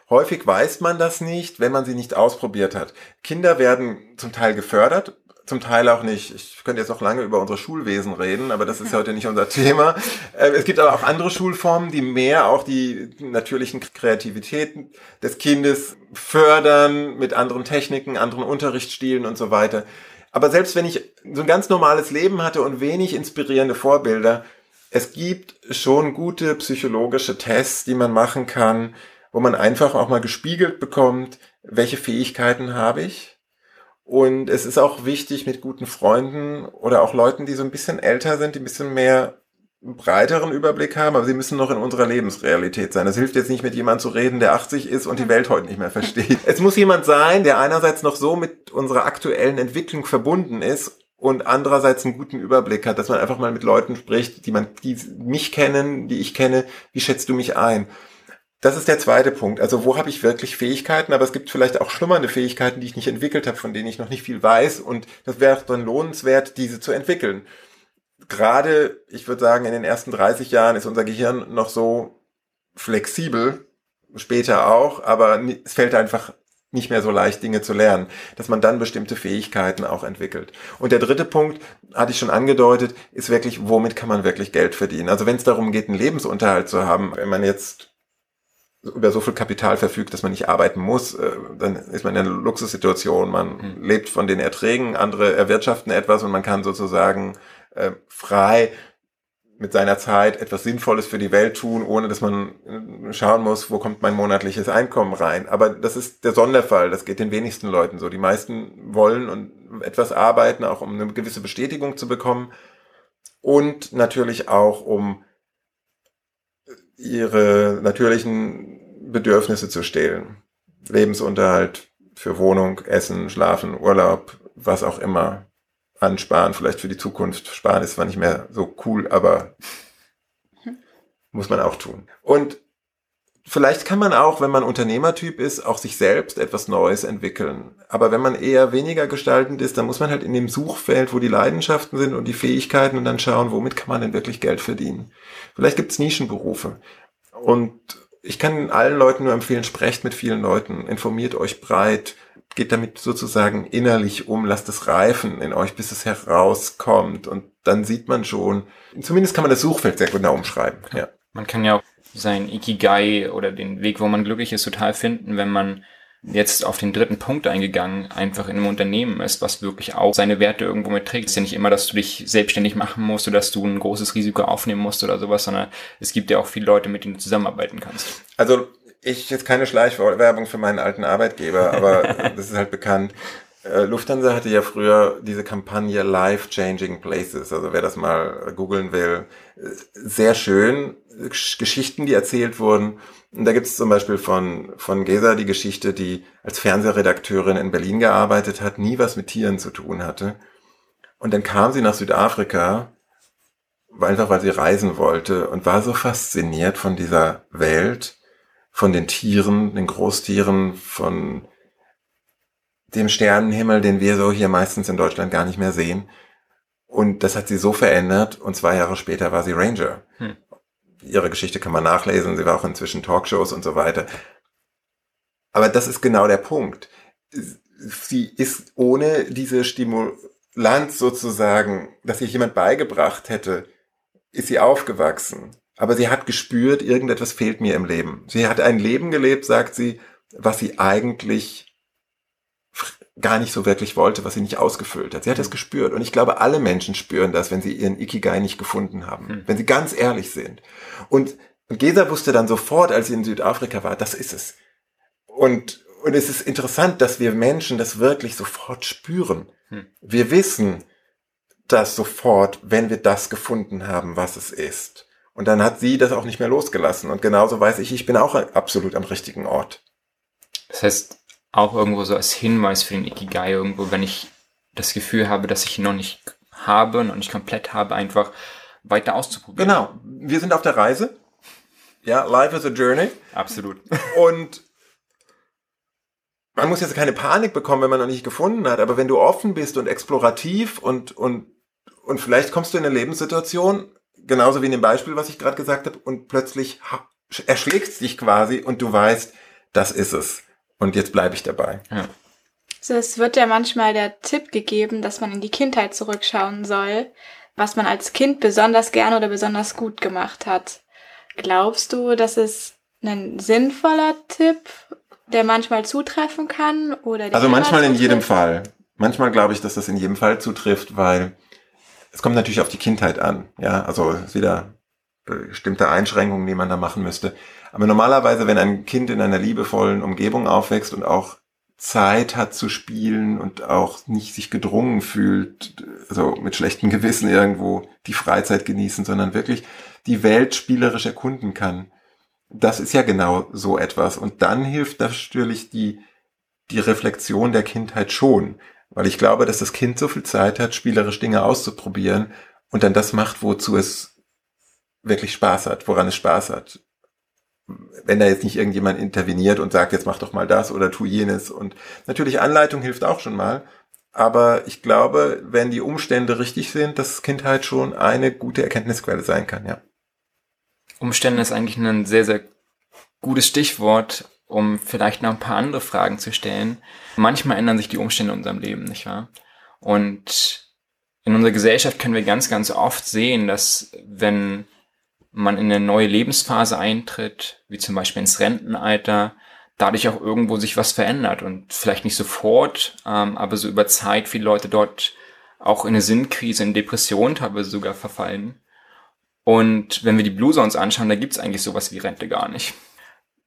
Häufig weiß man das nicht, wenn man sie nicht ausprobiert hat. Kinder werden zum Teil gefördert, zum Teil auch nicht. Ich könnte jetzt auch lange über unser Schulwesen reden, aber das ist heute nicht unser Thema. Äh, es gibt aber auch andere Schulformen, die mehr auch die natürlichen Kreativitäten des Kindes fördern mit anderen Techniken, anderen Unterrichtsstilen und so weiter. Aber selbst wenn ich so ein ganz normales Leben hatte und wenig inspirierende Vorbilder, es gibt schon gute psychologische Tests, die man machen kann, wo man einfach auch mal gespiegelt bekommt, welche Fähigkeiten habe ich. Und es ist auch wichtig, mit guten Freunden oder auch Leuten, die so ein bisschen älter sind, die ein bisschen mehr breiteren Überblick haben, aber sie müssen noch in unserer Lebensrealität sein. Es hilft jetzt nicht mit jemandem zu reden, der 80 ist und die Welt heute nicht mehr versteht. es muss jemand sein, der einerseits noch so mit unserer aktuellen Entwicklung verbunden ist und andererseits einen guten Überblick hat, dass man einfach mal mit Leuten spricht, die man, die mich kennen, die ich kenne, wie schätzt du mich ein? Das ist der zweite Punkt. Also wo habe ich wirklich Fähigkeiten, aber es gibt vielleicht auch schlummernde Fähigkeiten, die ich nicht entwickelt habe, von denen ich noch nicht viel weiß und das wäre dann lohnenswert, diese zu entwickeln. Gerade, ich würde sagen, in den ersten 30 Jahren ist unser Gehirn noch so flexibel, später auch, aber es fällt einfach nicht mehr so leicht, Dinge zu lernen, dass man dann bestimmte Fähigkeiten auch entwickelt. Und der dritte Punkt, hatte ich schon angedeutet, ist wirklich, womit kann man wirklich Geld verdienen? Also wenn es darum geht, einen Lebensunterhalt zu haben, wenn man jetzt über so viel Kapital verfügt, dass man nicht arbeiten muss, äh, dann ist man in einer Luxussituation. Man mhm. lebt von den Erträgen, andere erwirtschaften etwas und man kann sozusagen äh, frei mit seiner Zeit etwas Sinnvolles für die Welt tun, ohne dass man äh, schauen muss, wo kommt mein monatliches Einkommen rein. Aber das ist der Sonderfall. Das geht den wenigsten Leuten so. Die meisten wollen und etwas arbeiten, auch um eine gewisse Bestätigung zu bekommen und natürlich auch um ihre natürlichen Bedürfnisse zu stehlen. Lebensunterhalt für Wohnung, Essen, Schlafen, Urlaub, was auch immer. Ansparen, vielleicht für die Zukunft. Sparen ist zwar nicht mehr so cool, aber muss man auch tun. Und vielleicht kann man auch, wenn man Unternehmertyp ist, auch sich selbst etwas Neues entwickeln. Aber wenn man eher weniger gestaltend ist, dann muss man halt in dem Suchfeld, wo die Leidenschaften sind und die Fähigkeiten und dann schauen, womit kann man denn wirklich Geld verdienen. Vielleicht gibt's Nischenberufe. Und ich kann allen Leuten nur empfehlen, sprecht mit vielen Leuten, informiert euch breit, geht damit sozusagen innerlich um, lasst es reifen in euch, bis es herauskommt. Und dann sieht man schon, zumindest kann man das Suchfeld sehr genau umschreiben. Ja. Man kann ja auch sein Ikigai oder den Weg, wo man glücklich ist, total finden, wenn man jetzt auf den dritten Punkt eingegangen, einfach in einem Unternehmen ist, was wirklich auch seine Werte irgendwo mitträgt. Es ist ja nicht immer, dass du dich selbstständig machen musst oder dass du ein großes Risiko aufnehmen musst oder sowas, sondern es gibt ja auch viele Leute, mit denen du zusammenarbeiten kannst. Also ich jetzt keine Schleichwerbung für meinen alten Arbeitgeber, aber das ist halt bekannt. Äh, Lufthansa hatte ja früher diese Kampagne Life Changing Places. Also wer das mal googeln will, sehr schön. Geschichten, die erzählt wurden und da gibt es zum Beispiel von, von Gesa die Geschichte, die als Fernsehredakteurin in Berlin gearbeitet hat, nie was mit Tieren zu tun hatte. Und dann kam sie nach Südafrika, einfach weil sie reisen wollte und war so fasziniert von dieser Welt, von den Tieren, den Großtieren, von dem Sternenhimmel, den wir so hier meistens in Deutschland gar nicht mehr sehen. Und das hat sie so verändert und zwei Jahre später war sie Ranger. Hm ihre Geschichte kann man nachlesen. Sie war auch inzwischen Talkshows und so weiter. Aber das ist genau der Punkt. Sie ist ohne diese Stimulanz sozusagen, dass ihr jemand beigebracht hätte, ist sie aufgewachsen. Aber sie hat gespürt, irgendetwas fehlt mir im Leben. Sie hat ein Leben gelebt, sagt sie, was sie eigentlich gar nicht so wirklich wollte, was sie nicht ausgefüllt hat. Sie hat das mhm. gespürt. Und ich glaube, alle Menschen spüren das, wenn sie ihren Ikigai nicht gefunden haben. Mhm. Wenn sie ganz ehrlich sind. Und, und Gesa wusste dann sofort, als sie in Südafrika war, das ist es. Und, und es ist interessant, dass wir Menschen das wirklich sofort spüren. Mhm. Wir wissen das sofort, wenn wir das gefunden haben, was es ist. Und dann hat sie das auch nicht mehr losgelassen. Und genauso weiß ich, ich bin auch absolut am richtigen Ort. Das heißt, auch irgendwo so als Hinweis für den Ikigai irgendwo, wenn ich das Gefühl habe, dass ich ihn noch nicht habe, noch nicht komplett habe, einfach weiter auszuprobieren. Genau. Wir sind auf der Reise. Ja, life is a journey. Absolut. Und man muss jetzt keine Panik bekommen, wenn man noch nicht gefunden hat, aber wenn du offen bist und explorativ und, und, und vielleicht kommst du in eine Lebenssituation, genauso wie in dem Beispiel, was ich gerade gesagt habe, und plötzlich erschlägt dich quasi und du weißt, das ist es. Und jetzt bleibe ich dabei. Ja. So, es wird ja manchmal der Tipp gegeben, dass man in die Kindheit zurückschauen soll, was man als Kind besonders gerne oder besonders gut gemacht hat. Glaubst du, dass es ein sinnvoller Tipp, der manchmal zutreffen kann? Oder also manchmal in jedem Fall. Manchmal glaube ich, dass das in jedem Fall zutrifft, weil es kommt natürlich auf die Kindheit an. Ja, also wieder bestimmte Einschränkungen, die man da machen müsste. Aber normalerweise, wenn ein Kind in einer liebevollen Umgebung aufwächst und auch Zeit hat zu spielen und auch nicht sich gedrungen fühlt, also mit schlechtem Gewissen irgendwo die Freizeit genießen, sondern wirklich die Welt spielerisch erkunden kann. Das ist ja genau so etwas. Und dann hilft natürlich die, die Reflexion der Kindheit schon, Weil ich glaube, dass das Kind so viel Zeit hat, spielerisch Dinge auszuprobieren und dann das macht, wozu es wirklich Spaß hat, woran es Spaß hat. Wenn da jetzt nicht irgendjemand interveniert und sagt, jetzt mach doch mal das oder tu jenes. Und natürlich Anleitung hilft auch schon mal. Aber ich glaube, wenn die Umstände richtig sind, dass Kindheit schon eine gute Erkenntnisquelle sein kann, ja. Umstände ist eigentlich ein sehr, sehr gutes Stichwort, um vielleicht noch ein paar andere Fragen zu stellen. Manchmal ändern sich die Umstände in unserem Leben, nicht wahr? Und in unserer Gesellschaft können wir ganz, ganz oft sehen, dass wenn man in eine neue Lebensphase eintritt, wie zum Beispiel ins Rentenalter, dadurch auch irgendwo sich was verändert und vielleicht nicht sofort, ähm, aber so über Zeit viele Leute dort auch in eine Sinnkrise, in Depression teilweise sogar verfallen. Und wenn wir die Blue Zones anschauen, da gibt's eigentlich sowas wie Rente gar nicht.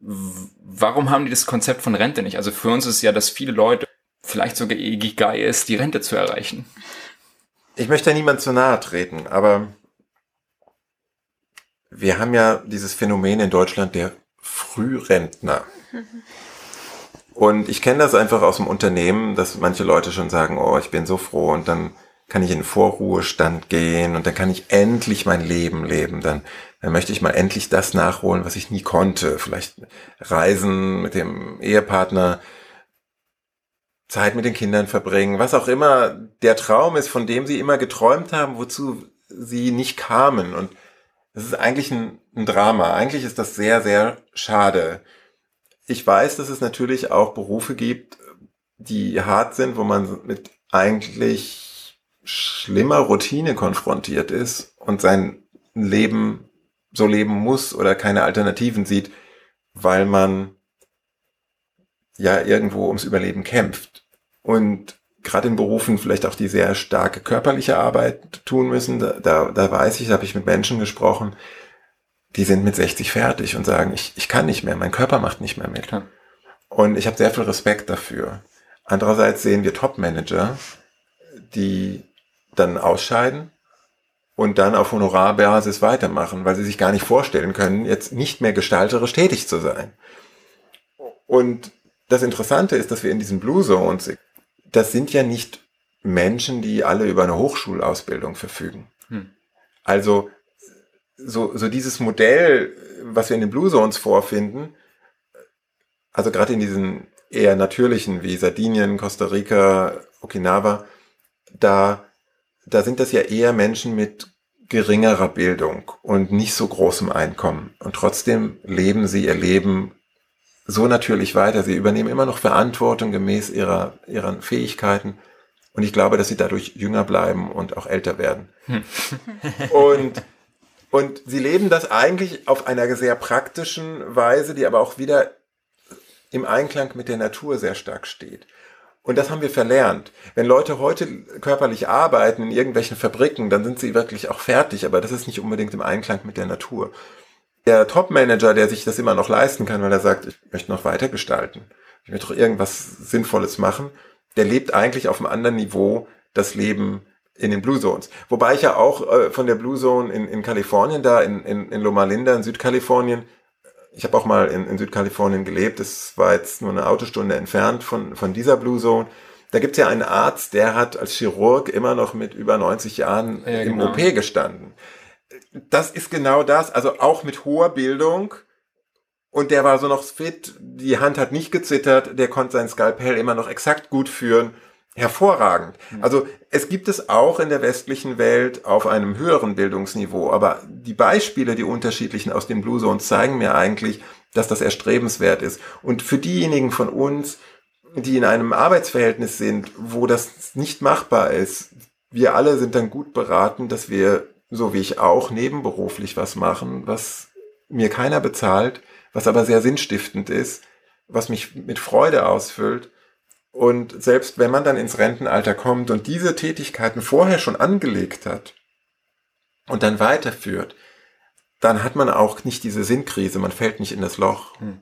Warum haben die das Konzept von Rente nicht? Also für uns ist es ja, dass viele Leute vielleicht sogar geil ist, die Rente zu erreichen. Ich möchte ja niemand zu nahe treten, aber wir haben ja dieses Phänomen in Deutschland der Frührentner. Und ich kenne das einfach aus dem Unternehmen, dass manche Leute schon sagen, oh, ich bin so froh und dann kann ich in den Vorruhestand gehen und dann kann ich endlich mein Leben leben. Dann, dann möchte ich mal endlich das nachholen, was ich nie konnte. Vielleicht reisen mit dem Ehepartner, Zeit mit den Kindern verbringen, was auch immer der Traum ist, von dem sie immer geträumt haben, wozu sie nicht kamen. Und das ist eigentlich ein, ein Drama. Eigentlich ist das sehr, sehr schade. Ich weiß, dass es natürlich auch Berufe gibt, die hart sind, wo man mit eigentlich schlimmer Routine konfrontiert ist und sein Leben so leben muss oder keine Alternativen sieht, weil man ja irgendwo ums Überleben kämpft. Und gerade in Berufen vielleicht auch die sehr starke körperliche Arbeit tun müssen, da, da, da weiß ich, da habe ich mit Menschen gesprochen, die sind mit 60 fertig und sagen, ich, ich kann nicht mehr, mein Körper macht nicht mehr mit. Und ich habe sehr viel Respekt dafür. Andererseits sehen wir Top-Manager, die dann ausscheiden und dann auf Honorarbasis weitermachen, weil sie sich gar nicht vorstellen können, jetzt nicht mehr gestalterisch tätig zu sein. Und das Interessante ist, dass wir in diesen Blue Zones, das sind ja nicht Menschen, die alle über eine Hochschulausbildung verfügen. Hm. Also so, so dieses Modell, was wir in den Blue Zones vorfinden, also gerade in diesen eher natürlichen wie Sardinien, Costa Rica, Okinawa, da da sind das ja eher Menschen mit geringerer Bildung und nicht so großem Einkommen. Und trotzdem leben sie ihr Leben so natürlich weiter. Sie übernehmen immer noch Verantwortung gemäß ihrer, ihren Fähigkeiten. Und ich glaube, dass sie dadurch jünger bleiben und auch älter werden. Hm. und, und sie leben das eigentlich auf einer sehr praktischen Weise, die aber auch wieder im Einklang mit der Natur sehr stark steht. Und das haben wir verlernt. Wenn Leute heute körperlich arbeiten in irgendwelchen Fabriken, dann sind sie wirklich auch fertig, aber das ist nicht unbedingt im Einklang mit der Natur. Der Top-Manager, der sich das immer noch leisten kann, weil er sagt, ich möchte noch weiter gestalten, ich möchte doch irgendwas Sinnvolles machen, der lebt eigentlich auf einem anderen Niveau das Leben in den Blue Zones. Wobei ich ja auch äh, von der Blue Zone in, in Kalifornien da, in, in, in Loma Linda in Südkalifornien, ich habe auch mal in, in Südkalifornien gelebt, das war jetzt nur eine Autostunde entfernt von, von dieser Blue Zone. Da gibt es ja einen Arzt, der hat als Chirurg immer noch mit über 90 Jahren ja, im genau. OP gestanden. Das ist genau das, also auch mit hoher Bildung. Und der war so noch fit, die Hand hat nicht gezittert, der konnte sein Skalpell immer noch exakt gut führen hervorragend. Hm. Also es gibt es auch in der westlichen Welt auf einem höheren Bildungsniveau, aber die Beispiele, die unterschiedlichen aus den Blue Zones zeigen mir eigentlich, dass das erstrebenswert ist. Und für diejenigen von uns, die in einem Arbeitsverhältnis sind, wo das nicht machbar ist, wir alle sind dann gut beraten, dass wir, so wie ich auch, nebenberuflich was machen, was mir keiner bezahlt, was aber sehr sinnstiftend ist, was mich mit Freude ausfüllt und selbst wenn man dann ins Rentenalter kommt und diese Tätigkeiten vorher schon angelegt hat und dann weiterführt, dann hat man auch nicht diese Sinnkrise, man fällt nicht in das Loch. Hm.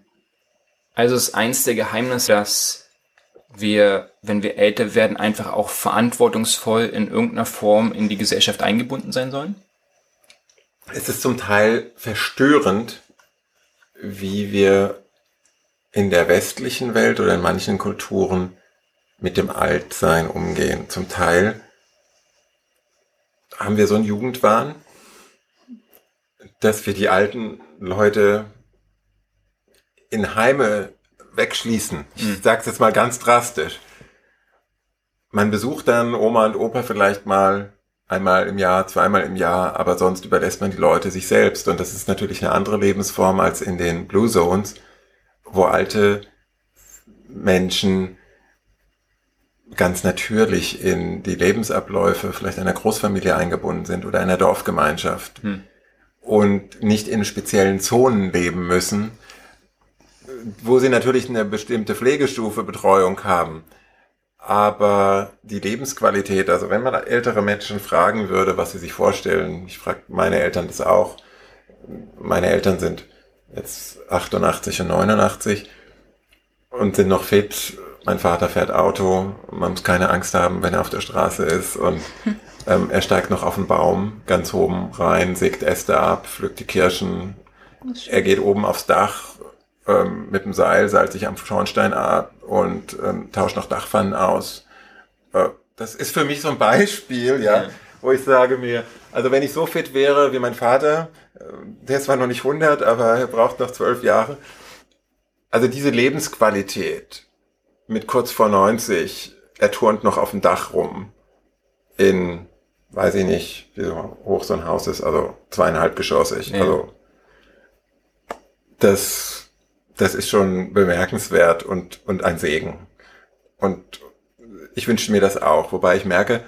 Also ist eins der Geheimnisse, dass wir, wenn wir älter werden, einfach auch verantwortungsvoll in irgendeiner Form in die Gesellschaft eingebunden sein sollen? Es ist zum Teil verstörend, wie wir in der westlichen Welt oder in manchen Kulturen mit dem Altsein umgehen. Zum Teil haben wir so einen Jugendwahn, dass wir die alten Leute in Heime wegschließen. Ich mhm. sage es jetzt mal ganz drastisch. Man besucht dann Oma und Opa vielleicht mal einmal im Jahr, zweimal im Jahr, aber sonst überlässt man die Leute sich selbst. Und das ist natürlich eine andere Lebensform als in den Blue Zones, wo alte Menschen ganz natürlich in die Lebensabläufe vielleicht einer Großfamilie eingebunden sind oder einer Dorfgemeinschaft hm. und nicht in speziellen Zonen leben müssen, wo sie natürlich eine bestimmte Pflegestufe Betreuung haben. Aber die Lebensqualität, also wenn man ältere Menschen fragen würde, was sie sich vorstellen, ich frage meine Eltern das auch. Meine Eltern sind jetzt 88 und 89 und sind noch fit. Mein Vater fährt Auto. Man muss keine Angst haben, wenn er auf der Straße ist. Und ähm, er steigt noch auf den Baum ganz oben rein, sägt Äste ab, pflückt die Kirschen. Er geht oben aufs Dach ähm, mit dem Seil, seilt sich am Schornstein ab und ähm, tauscht noch Dachpfannen aus. Äh, das ist für mich so ein Beispiel, ja, ja, wo ich sage mir, also wenn ich so fit wäre wie mein Vater, äh, der ist zwar noch nicht 100, aber er braucht noch zwölf Jahre. Also diese Lebensqualität mit kurz vor 90, er turnt noch auf dem Dach rum in, weiß ich nicht, wie hoch so ein Haus ist, also zweieinhalb geschossig. Ja. Also das das ist schon bemerkenswert und, und ein Segen. Und ich wünsche mir das auch, wobei ich merke,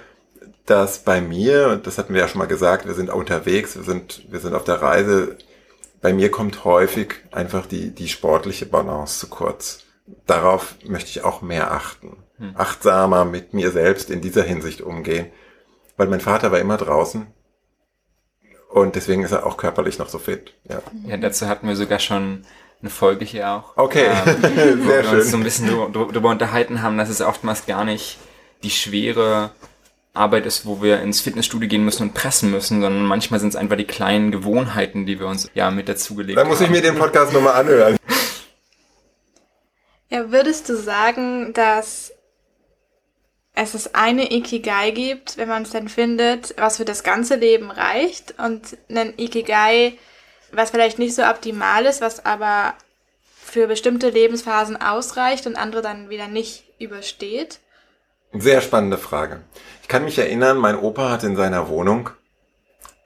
dass bei mir, und das hatten wir ja schon mal gesagt, wir sind unterwegs, wir sind, wir sind auf der Reise, bei mir kommt häufig einfach die, die sportliche Balance zu kurz. Darauf möchte ich auch mehr achten. Hm. Achtsamer mit mir selbst in dieser Hinsicht umgehen. Weil mein Vater war immer draußen. Und deswegen ist er auch körperlich noch so fit. Ja, ja dazu hatten wir sogar schon eine Folge hier auch. Okay, ähm, wo Sehr wir schön. uns so ein bisschen darüber unterhalten haben, dass es oftmals gar nicht die schwere Arbeit ist, wo wir ins Fitnessstudio gehen müssen und pressen müssen, sondern manchmal sind es einfach die kleinen Gewohnheiten, die wir uns ja mit dazugelegt haben. Da muss ich mir den Podcast nochmal anhören. Ja, würdest du sagen, dass es das eine Ikigai gibt, wenn man es dann findet, was für das ganze Leben reicht und ein Ikigai was vielleicht nicht so optimal ist, was aber für bestimmte Lebensphasen ausreicht und andere dann wieder nicht übersteht? Sehr spannende Frage. Ich kann mich erinnern, mein Opa hat in seiner Wohnung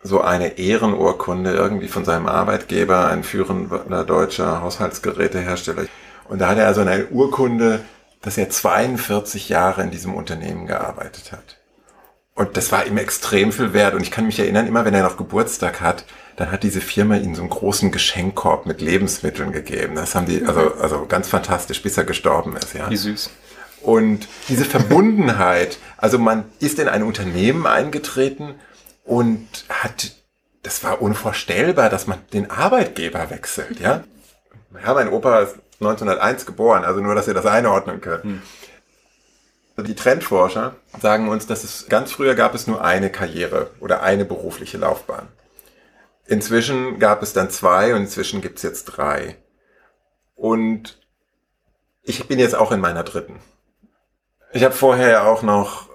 so eine Ehrenurkunde irgendwie von seinem Arbeitgeber, ein führender deutscher Haushaltsgerätehersteller. Und da hatte er so eine Urkunde, dass er 42 Jahre in diesem Unternehmen gearbeitet hat. Und das war ihm extrem viel wert. Und ich kann mich erinnern, immer wenn er noch Geburtstag hat, dann hat diese Firma ihm so einen großen Geschenkkorb mit Lebensmitteln gegeben. Das haben die, also, also ganz fantastisch, bis er gestorben ist, ja. Wie süß. Und diese Verbundenheit, also man ist in ein Unternehmen eingetreten und hat, das war unvorstellbar, dass man den Arbeitgeber wechselt, ja. Ja, mein Opa ist 1901 geboren, also nur, dass ihr das einordnen könnt. Hm. Die Trendforscher sagen uns, dass es ganz früher gab es nur eine Karriere oder eine berufliche Laufbahn. Inzwischen gab es dann zwei und inzwischen gibt's jetzt drei. Und ich bin jetzt auch in meiner dritten. Ich habe vorher auch noch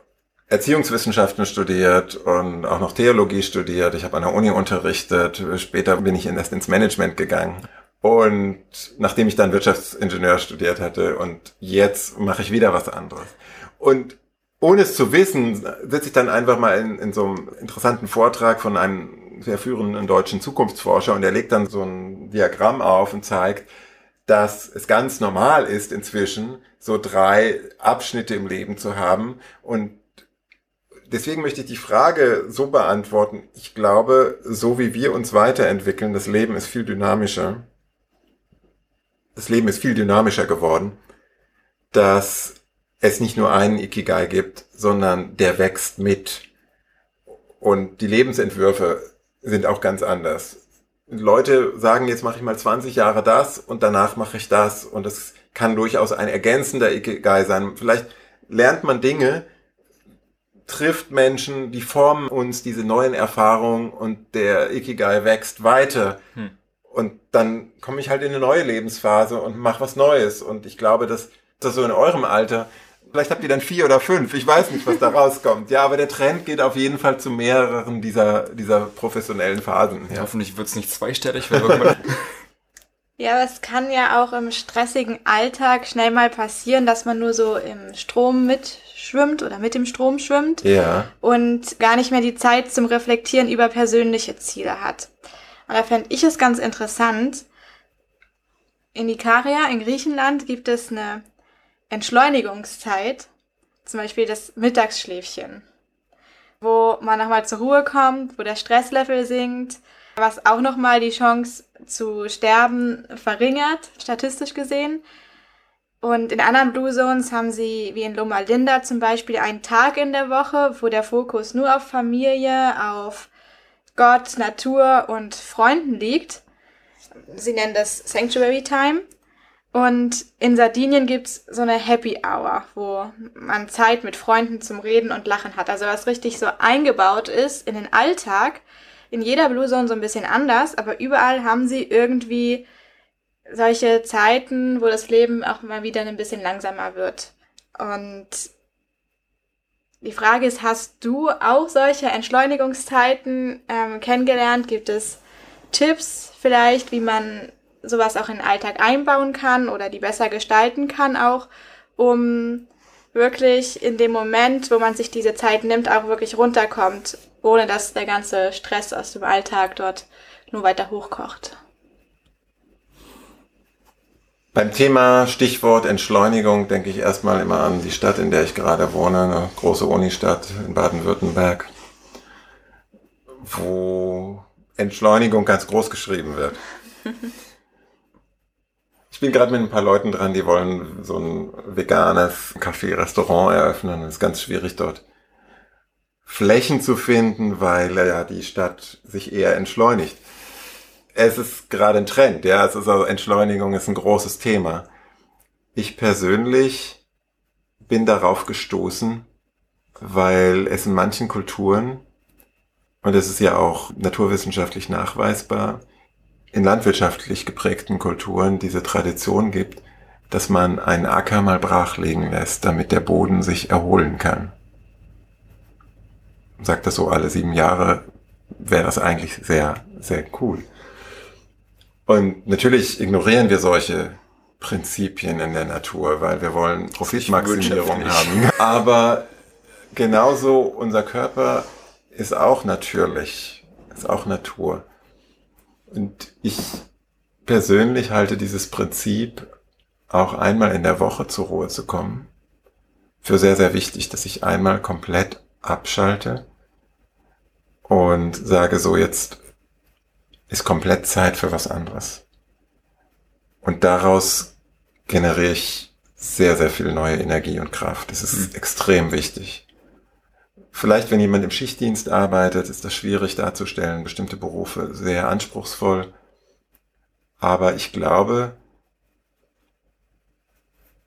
Erziehungswissenschaften studiert und auch noch Theologie studiert. Ich habe an der Uni unterrichtet. Später bin ich erst ins Management gegangen. Und nachdem ich dann Wirtschaftsingenieur studiert hatte und jetzt mache ich wieder was anderes. Und ohne es zu wissen, sitze ich dann einfach mal in, in so einem interessanten Vortrag von einem sehr führenden deutschen Zukunftsforscher und er legt dann so ein Diagramm auf und zeigt, dass es ganz normal ist inzwischen, so drei Abschnitte im Leben zu haben. Und deswegen möchte ich die Frage so beantworten. Ich glaube, so wie wir uns weiterentwickeln, das Leben ist viel dynamischer. Das Leben ist viel dynamischer geworden, dass es nicht nur einen Ikigai gibt, sondern der wächst mit. Und die Lebensentwürfe sind auch ganz anders. Leute sagen, jetzt mache ich mal 20 Jahre das und danach mache ich das und das kann durchaus ein ergänzender Ikigai sein. Vielleicht lernt man Dinge, trifft Menschen, die formen uns diese neuen Erfahrungen und der Ikigai wächst weiter. Hm. Und dann komme ich halt in eine neue Lebensphase und mache was Neues. Und ich glaube, dass das so in eurem Alter Vielleicht habt ihr dann vier oder fünf. Ich weiß nicht, was da rauskommt. Ja, aber der Trend geht auf jeden Fall zu mehreren dieser, dieser professionellen Phasen. Ja. Hoffentlich wird's nicht zweistellig, Ja, aber es kann ja auch im stressigen Alltag schnell mal passieren, dass man nur so im Strom mitschwimmt oder mit dem Strom schwimmt Ja. und gar nicht mehr die Zeit zum Reflektieren über persönliche Ziele hat. Da fände ich es ganz interessant. In Ikaria in Griechenland gibt es eine Entschleunigungszeit, zum Beispiel das Mittagsschläfchen, wo man nochmal zur Ruhe kommt, wo der Stresslevel sinkt, was auch nochmal die Chance zu sterben verringert, statistisch gesehen. Und in anderen Blue Zones haben sie, wie in Loma Linda zum Beispiel, einen Tag in der Woche, wo der Fokus nur auf Familie, auf Gott, Natur und Freunden liegt. Sie nennen das Sanctuary Time. Und in Sardinien gibt's so eine Happy Hour, wo man Zeit mit Freunden zum Reden und Lachen hat. Also was richtig so eingebaut ist in den Alltag. In jeder Blue Zone so ein bisschen anders, aber überall haben sie irgendwie solche Zeiten, wo das Leben auch mal wieder ein bisschen langsamer wird. Und die Frage ist, hast du auch solche Entschleunigungszeiten ähm, kennengelernt? Gibt es Tipps vielleicht, wie man sowas auch in den Alltag einbauen kann oder die besser gestalten kann auch, um wirklich in dem Moment, wo man sich diese Zeit nimmt, auch wirklich runterkommt, ohne dass der ganze Stress aus dem Alltag dort nur weiter hochkocht. Beim Thema Stichwort Entschleunigung denke ich erstmal immer an die Stadt, in der ich gerade wohne, eine große Unistadt in Baden-Württemberg, wo Entschleunigung ganz groß geschrieben wird. Ich bin gerade mit ein paar Leuten dran, die wollen so ein veganes Café-Restaurant eröffnen. Es ist ganz schwierig dort Flächen zu finden, weil ja die Stadt sich eher entschleunigt. Es ist gerade ein Trend, ja. Es ist also Entschleunigung ist ein großes Thema. Ich persönlich bin darauf gestoßen, weil es in manchen Kulturen, und es ist ja auch naturwissenschaftlich nachweisbar, in landwirtschaftlich geprägten Kulturen diese Tradition gibt, dass man einen Acker mal brachlegen lässt, damit der Boden sich erholen kann. Sagt das so alle sieben Jahre, wäre das eigentlich sehr, sehr cool. Und natürlich ignorieren wir solche Prinzipien in der Natur, weil wir wollen Profitmaximierung haben. Aber genauso unser Körper ist auch natürlich, ist auch Natur. Und ich persönlich halte dieses Prinzip, auch einmal in der Woche zur Ruhe zu kommen, für sehr, sehr wichtig, dass ich einmal komplett abschalte und sage so, jetzt ist komplett Zeit für was anderes. Und daraus generiere ich sehr, sehr viel neue Energie und Kraft. Das ist mhm. extrem wichtig. Vielleicht, wenn jemand im Schichtdienst arbeitet, ist das schwierig darzustellen. Bestimmte Berufe sehr anspruchsvoll. Aber ich glaube,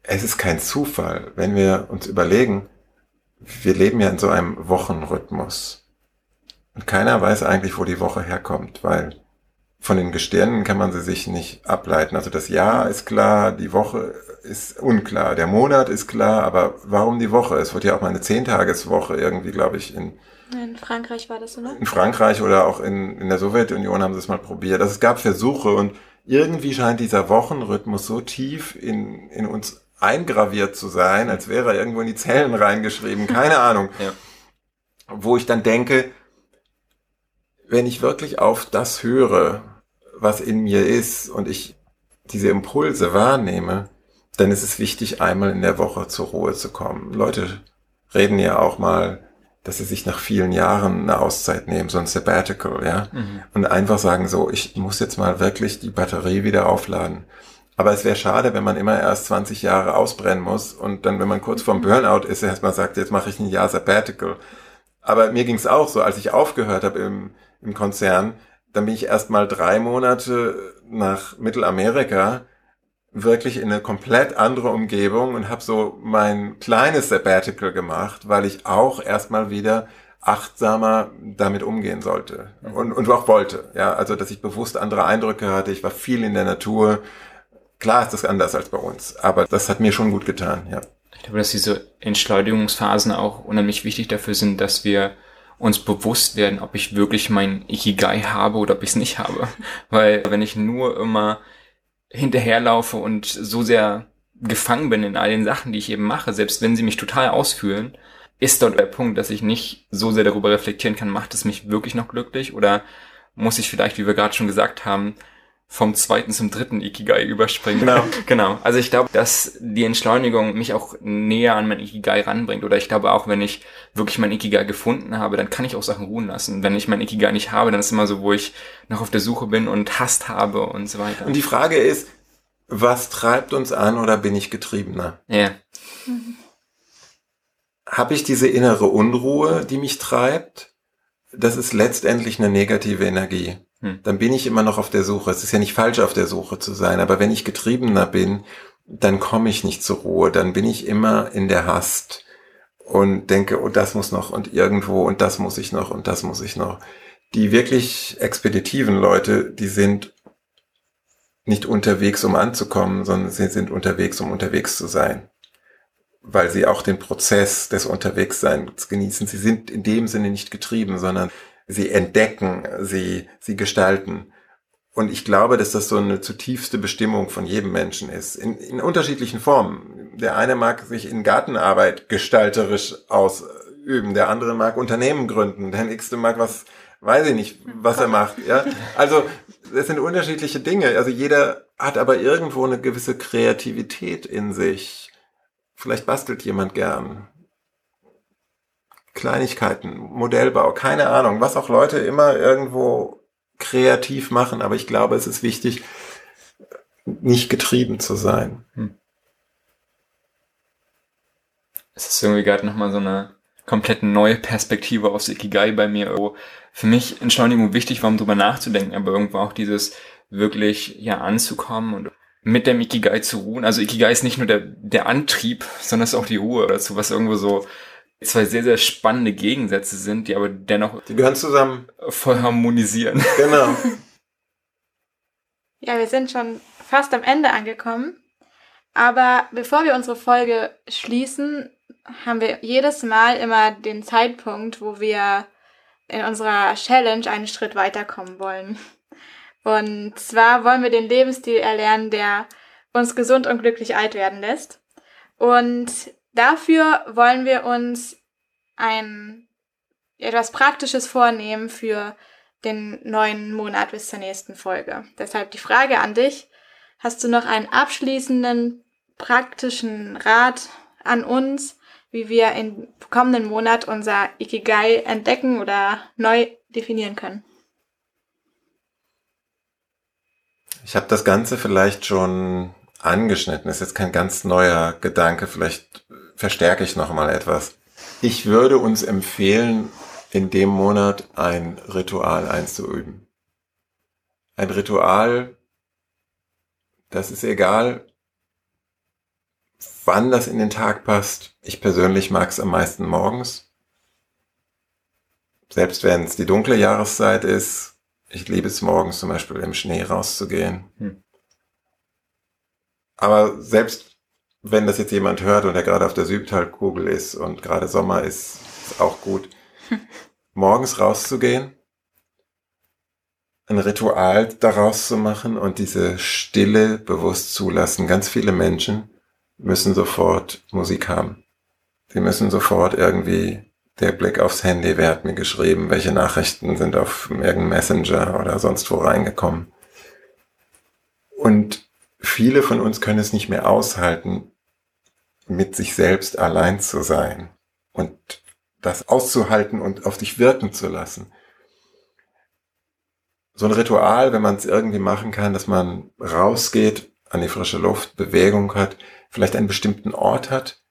es ist kein Zufall, wenn wir uns überlegen, wir leben ja in so einem Wochenrhythmus. Und keiner weiß eigentlich, wo die Woche herkommt, weil von den Gestirnen kann man sie sich nicht ableiten. Also das Jahr ist klar, die Woche ist unklar, der Monat ist klar, aber warum die Woche? Es wird ja auch mal eine Zehntageswoche irgendwie, glaube ich, in in Frankreich war das, oder? In Frankreich oder auch in, in der Sowjetunion haben sie es mal probiert. Also es gab Versuche und irgendwie scheint dieser Wochenrhythmus so tief in, in uns eingraviert zu sein, als wäre er irgendwo in die Zellen reingeschrieben. Keine Ahnung. Ja. Wo ich dann denke, wenn ich wirklich auf das höre, was in mir ist und ich diese Impulse wahrnehme, dann ist es wichtig, einmal in der Woche zur Ruhe zu kommen. Leute reden ja auch mal, dass sie sich nach vielen Jahren eine Auszeit nehmen, so ein Sabbatical, ja, mhm. und einfach sagen so, ich muss jetzt mal wirklich die Batterie wieder aufladen. Aber es wäre schade, wenn man immer erst 20 Jahre ausbrennen muss und dann, wenn man kurz vorm Burnout ist, erstmal sagt, jetzt mache ich ein Jahr Sabbatical. Aber mir ging es auch so, als ich aufgehört habe im im Konzern. Dann bin ich erst mal drei Monate nach Mittelamerika wirklich in eine komplett andere Umgebung und habe so mein kleines Sabbatical gemacht, weil ich auch erstmal wieder achtsamer damit umgehen sollte mhm. und, und auch wollte. Ja, also dass ich bewusst andere Eindrücke hatte. Ich war viel in der Natur. Klar ist das anders als bei uns, aber das hat mir schon gut getan. Ja. Ich glaube, dass diese Entschleunigungsphasen auch unheimlich wichtig dafür sind, dass wir uns bewusst werden, ob ich wirklich mein Ikigai habe oder ob ich es nicht habe. Weil wenn ich nur immer hinterherlaufe und so sehr gefangen bin in all den Sachen, die ich eben mache, selbst wenn sie mich total ausfühlen, ist dort der Punkt, dass ich nicht so sehr darüber reflektieren kann, macht es mich wirklich noch glücklich oder muss ich vielleicht, wie wir gerade schon gesagt haben, vom zweiten zum dritten Ikigai überspringen. Genau. genau. Also ich glaube, dass die Entschleunigung mich auch näher an mein Ikigai ranbringt. Oder ich glaube auch, wenn ich wirklich mein Ikigai gefunden habe, dann kann ich auch Sachen ruhen lassen. Wenn ich mein Ikigai nicht habe, dann ist es immer so, wo ich noch auf der Suche bin und Hast habe und so weiter. Und die Frage ist, was treibt uns an oder bin ich getriebener? Ja. Mhm. Habe ich diese innere Unruhe, die mich treibt? Das ist letztendlich eine negative Energie. Hm. Dann bin ich immer noch auf der Suche. Es ist ja nicht falsch, auf der Suche zu sein, aber wenn ich getriebener bin, dann komme ich nicht zur Ruhe. Dann bin ich immer in der Hast und denke, oh, das muss noch und irgendwo und das muss ich noch und das muss ich noch. Die wirklich expeditiven Leute, die sind nicht unterwegs, um anzukommen, sondern sie sind unterwegs, um unterwegs zu sein. Weil sie auch den Prozess des Unterwegsseins genießen. Sie sind in dem Sinne nicht getrieben, sondern sie entdecken, sie, sie gestalten. Und ich glaube, dass das so eine zutiefste Bestimmung von jedem Menschen ist. In, in unterschiedlichen Formen. Der eine mag sich in Gartenarbeit gestalterisch ausüben, der andere mag Unternehmen gründen, der nächste mag was, weiß ich nicht, was er macht. Ja, also es sind unterschiedliche Dinge. Also jeder hat aber irgendwo eine gewisse Kreativität in sich. Vielleicht bastelt jemand gern. Kleinigkeiten, Modellbau, keine Ahnung, was auch Leute immer irgendwo kreativ machen. Aber ich glaube, es ist wichtig, nicht getrieben zu sein. Hm. Es ist irgendwie gerade nochmal so eine komplett neue Perspektive aufs Ikigai bei mir. Für mich Entschleunigung wichtig war, um drüber nachzudenken, aber irgendwo auch dieses wirklich ja anzukommen und mit dem Ikigai zu ruhen. Also Ikigai ist nicht nur der, der Antrieb, sondern es ist auch die Ruhe dazu, was irgendwo so zwei sehr, sehr spannende Gegensätze sind, die aber dennoch die gehören zusammen voll harmonisieren. Genau. ja, wir sind schon fast am Ende angekommen. Aber bevor wir unsere Folge schließen, haben wir jedes Mal immer den Zeitpunkt, wo wir in unserer Challenge einen Schritt weiterkommen wollen. Und zwar wollen wir den Lebensstil erlernen, der uns gesund und glücklich alt werden lässt. Und dafür wollen wir uns ein etwas Praktisches vornehmen für den neuen Monat bis zur nächsten Folge. Deshalb die Frage an dich. Hast du noch einen abschließenden praktischen Rat an uns, wie wir im kommenden Monat unser Ikigai entdecken oder neu definieren können. Ich habe das Ganze vielleicht schon angeschnitten. Das ist jetzt kein ganz neuer Gedanke. Vielleicht verstärke ich noch mal etwas. Ich würde uns empfehlen, in dem Monat ein Ritual einzuüben. Ein Ritual, das ist egal, wann das in den Tag passt. Ich persönlich mag es am meisten morgens. Selbst wenn es die dunkle Jahreszeit ist, ich liebe es morgens zum Beispiel im Schnee rauszugehen. Hm. Aber selbst wenn das jetzt jemand hört und der gerade auf der Südhalbkugel ist und gerade Sommer ist, ist auch gut. Morgens rauszugehen, ein Ritual daraus zu machen und diese Stille bewusst zulassen. Ganz viele Menschen müssen sofort Musik haben. Sie müssen sofort irgendwie der Blick aufs Handy, wer hat mir geschrieben, welche Nachrichten sind auf irgendeinem Messenger oder sonst wo reingekommen. Und viele von uns können es nicht mehr aushalten, mit sich selbst allein zu sein und das auszuhalten und auf dich wirken zu lassen. So ein Ritual, wenn man es irgendwie machen kann, dass man rausgeht, an die frische Luft, Bewegung hat, vielleicht einen bestimmten Ort hat,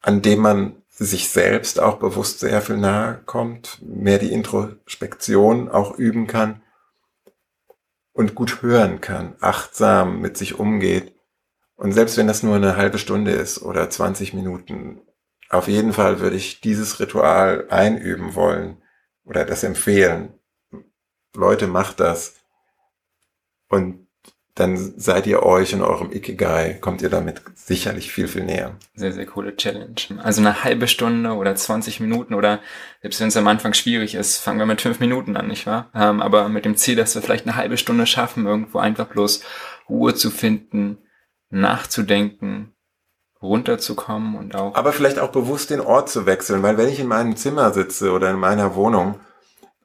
an dem man sich selbst auch bewusst sehr viel nahe kommt, mehr die Introspektion auch üben kann und gut hören kann, achtsam mit sich umgeht. Und selbst wenn das nur eine halbe Stunde ist oder 20 Minuten, auf jeden Fall würde ich dieses Ritual einüben wollen oder das empfehlen. Leute, macht das. Und dann seid ihr euch und eurem Ikigai, kommt ihr damit sicherlich viel, viel näher. Sehr, sehr coole Challenge. Also eine halbe Stunde oder 20 Minuten oder selbst wenn es am Anfang schwierig ist, fangen wir mit fünf Minuten an, nicht wahr? Ähm, aber mit dem Ziel, dass wir vielleicht eine halbe Stunde schaffen, irgendwo einfach bloß Ruhe zu finden, nachzudenken, runterzukommen und auch. Aber vielleicht auch bewusst den Ort zu wechseln, weil wenn ich in meinem Zimmer sitze oder in meiner Wohnung,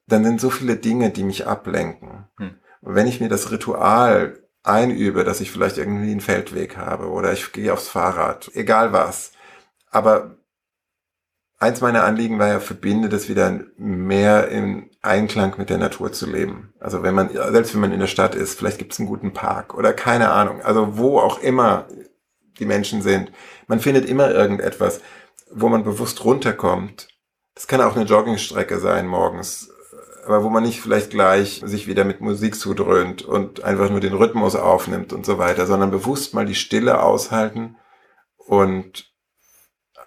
dann sind so viele Dinge, die mich ablenken. Hm. Und wenn ich mir das Ritual einübe, dass ich vielleicht irgendwie einen Feldweg habe oder ich gehe aufs Fahrrad, egal was. Aber eins meiner Anliegen war ja, verbinde das wieder mehr im Einklang mit der Natur zu leben. Also wenn man, selbst wenn man in der Stadt ist, vielleicht gibt es einen guten Park oder keine Ahnung. Also wo auch immer die Menschen sind. Man findet immer irgendetwas, wo man bewusst runterkommt. Das kann auch eine Joggingstrecke sein morgens aber wo man nicht vielleicht gleich sich wieder mit Musik zudröhnt und einfach nur den Rhythmus aufnimmt und so weiter, sondern bewusst mal die Stille aushalten und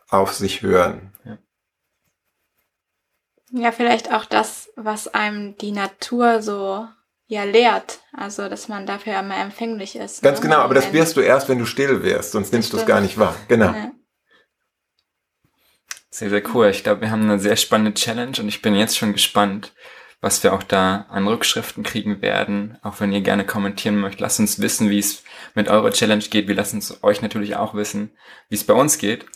auf sich hören. Ja. ja, vielleicht auch das, was einem die Natur so ja lehrt, also dass man dafür immer empfänglich ist. Ganz ne? genau, aber das wirst du erst, wenn du still wirst, sonst nimmst du es gar nicht wahr. Genau. Ja. Sehr, sehr cool. Ich glaube, wir haben eine sehr spannende Challenge und ich bin jetzt schon gespannt, was wir auch da an Rückschriften kriegen werden. Auch wenn ihr gerne kommentieren möchtet, lasst uns wissen, wie es mit eurer Challenge geht. Wir lassen es euch natürlich auch wissen, wie es bei uns geht.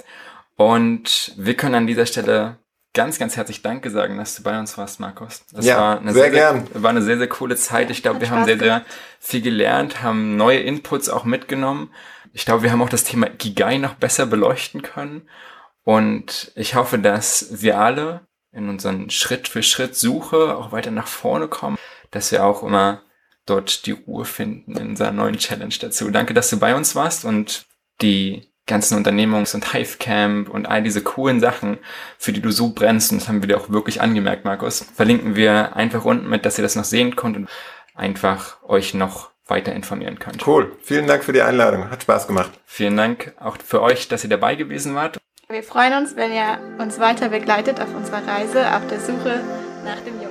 Und wir können an dieser Stelle ganz, ganz herzlich Danke sagen, dass du bei uns warst, Markus. Das ja, war eine sehr, sehr, gern. war eine sehr, sehr coole Zeit. Ich glaube, wir haben sehr, sehr viel gelernt, haben neue Inputs auch mitgenommen. Ich glaube, wir haben auch das Thema Gigai noch besser beleuchten können. Und ich hoffe, dass wir alle in unseren Schritt für Schritt Suche auch weiter nach vorne kommen, dass wir auch immer dort die Ruhe finden in unserer neuen Challenge dazu. Danke, dass du bei uns warst und die ganzen Unternehmungs- und Hivecamp und all diese coolen Sachen, für die du so brennst, und das haben wir dir auch wirklich angemerkt, Markus, verlinken wir einfach unten mit, dass ihr das noch sehen könnt und einfach euch noch weiter informieren könnt. Cool. Vielen Dank für die Einladung. Hat Spaß gemacht. Vielen Dank auch für euch, dass ihr dabei gewesen wart. Wir freuen uns, wenn ihr uns weiter begleitet auf unserer Reise auf der Suche nach dem Jungen.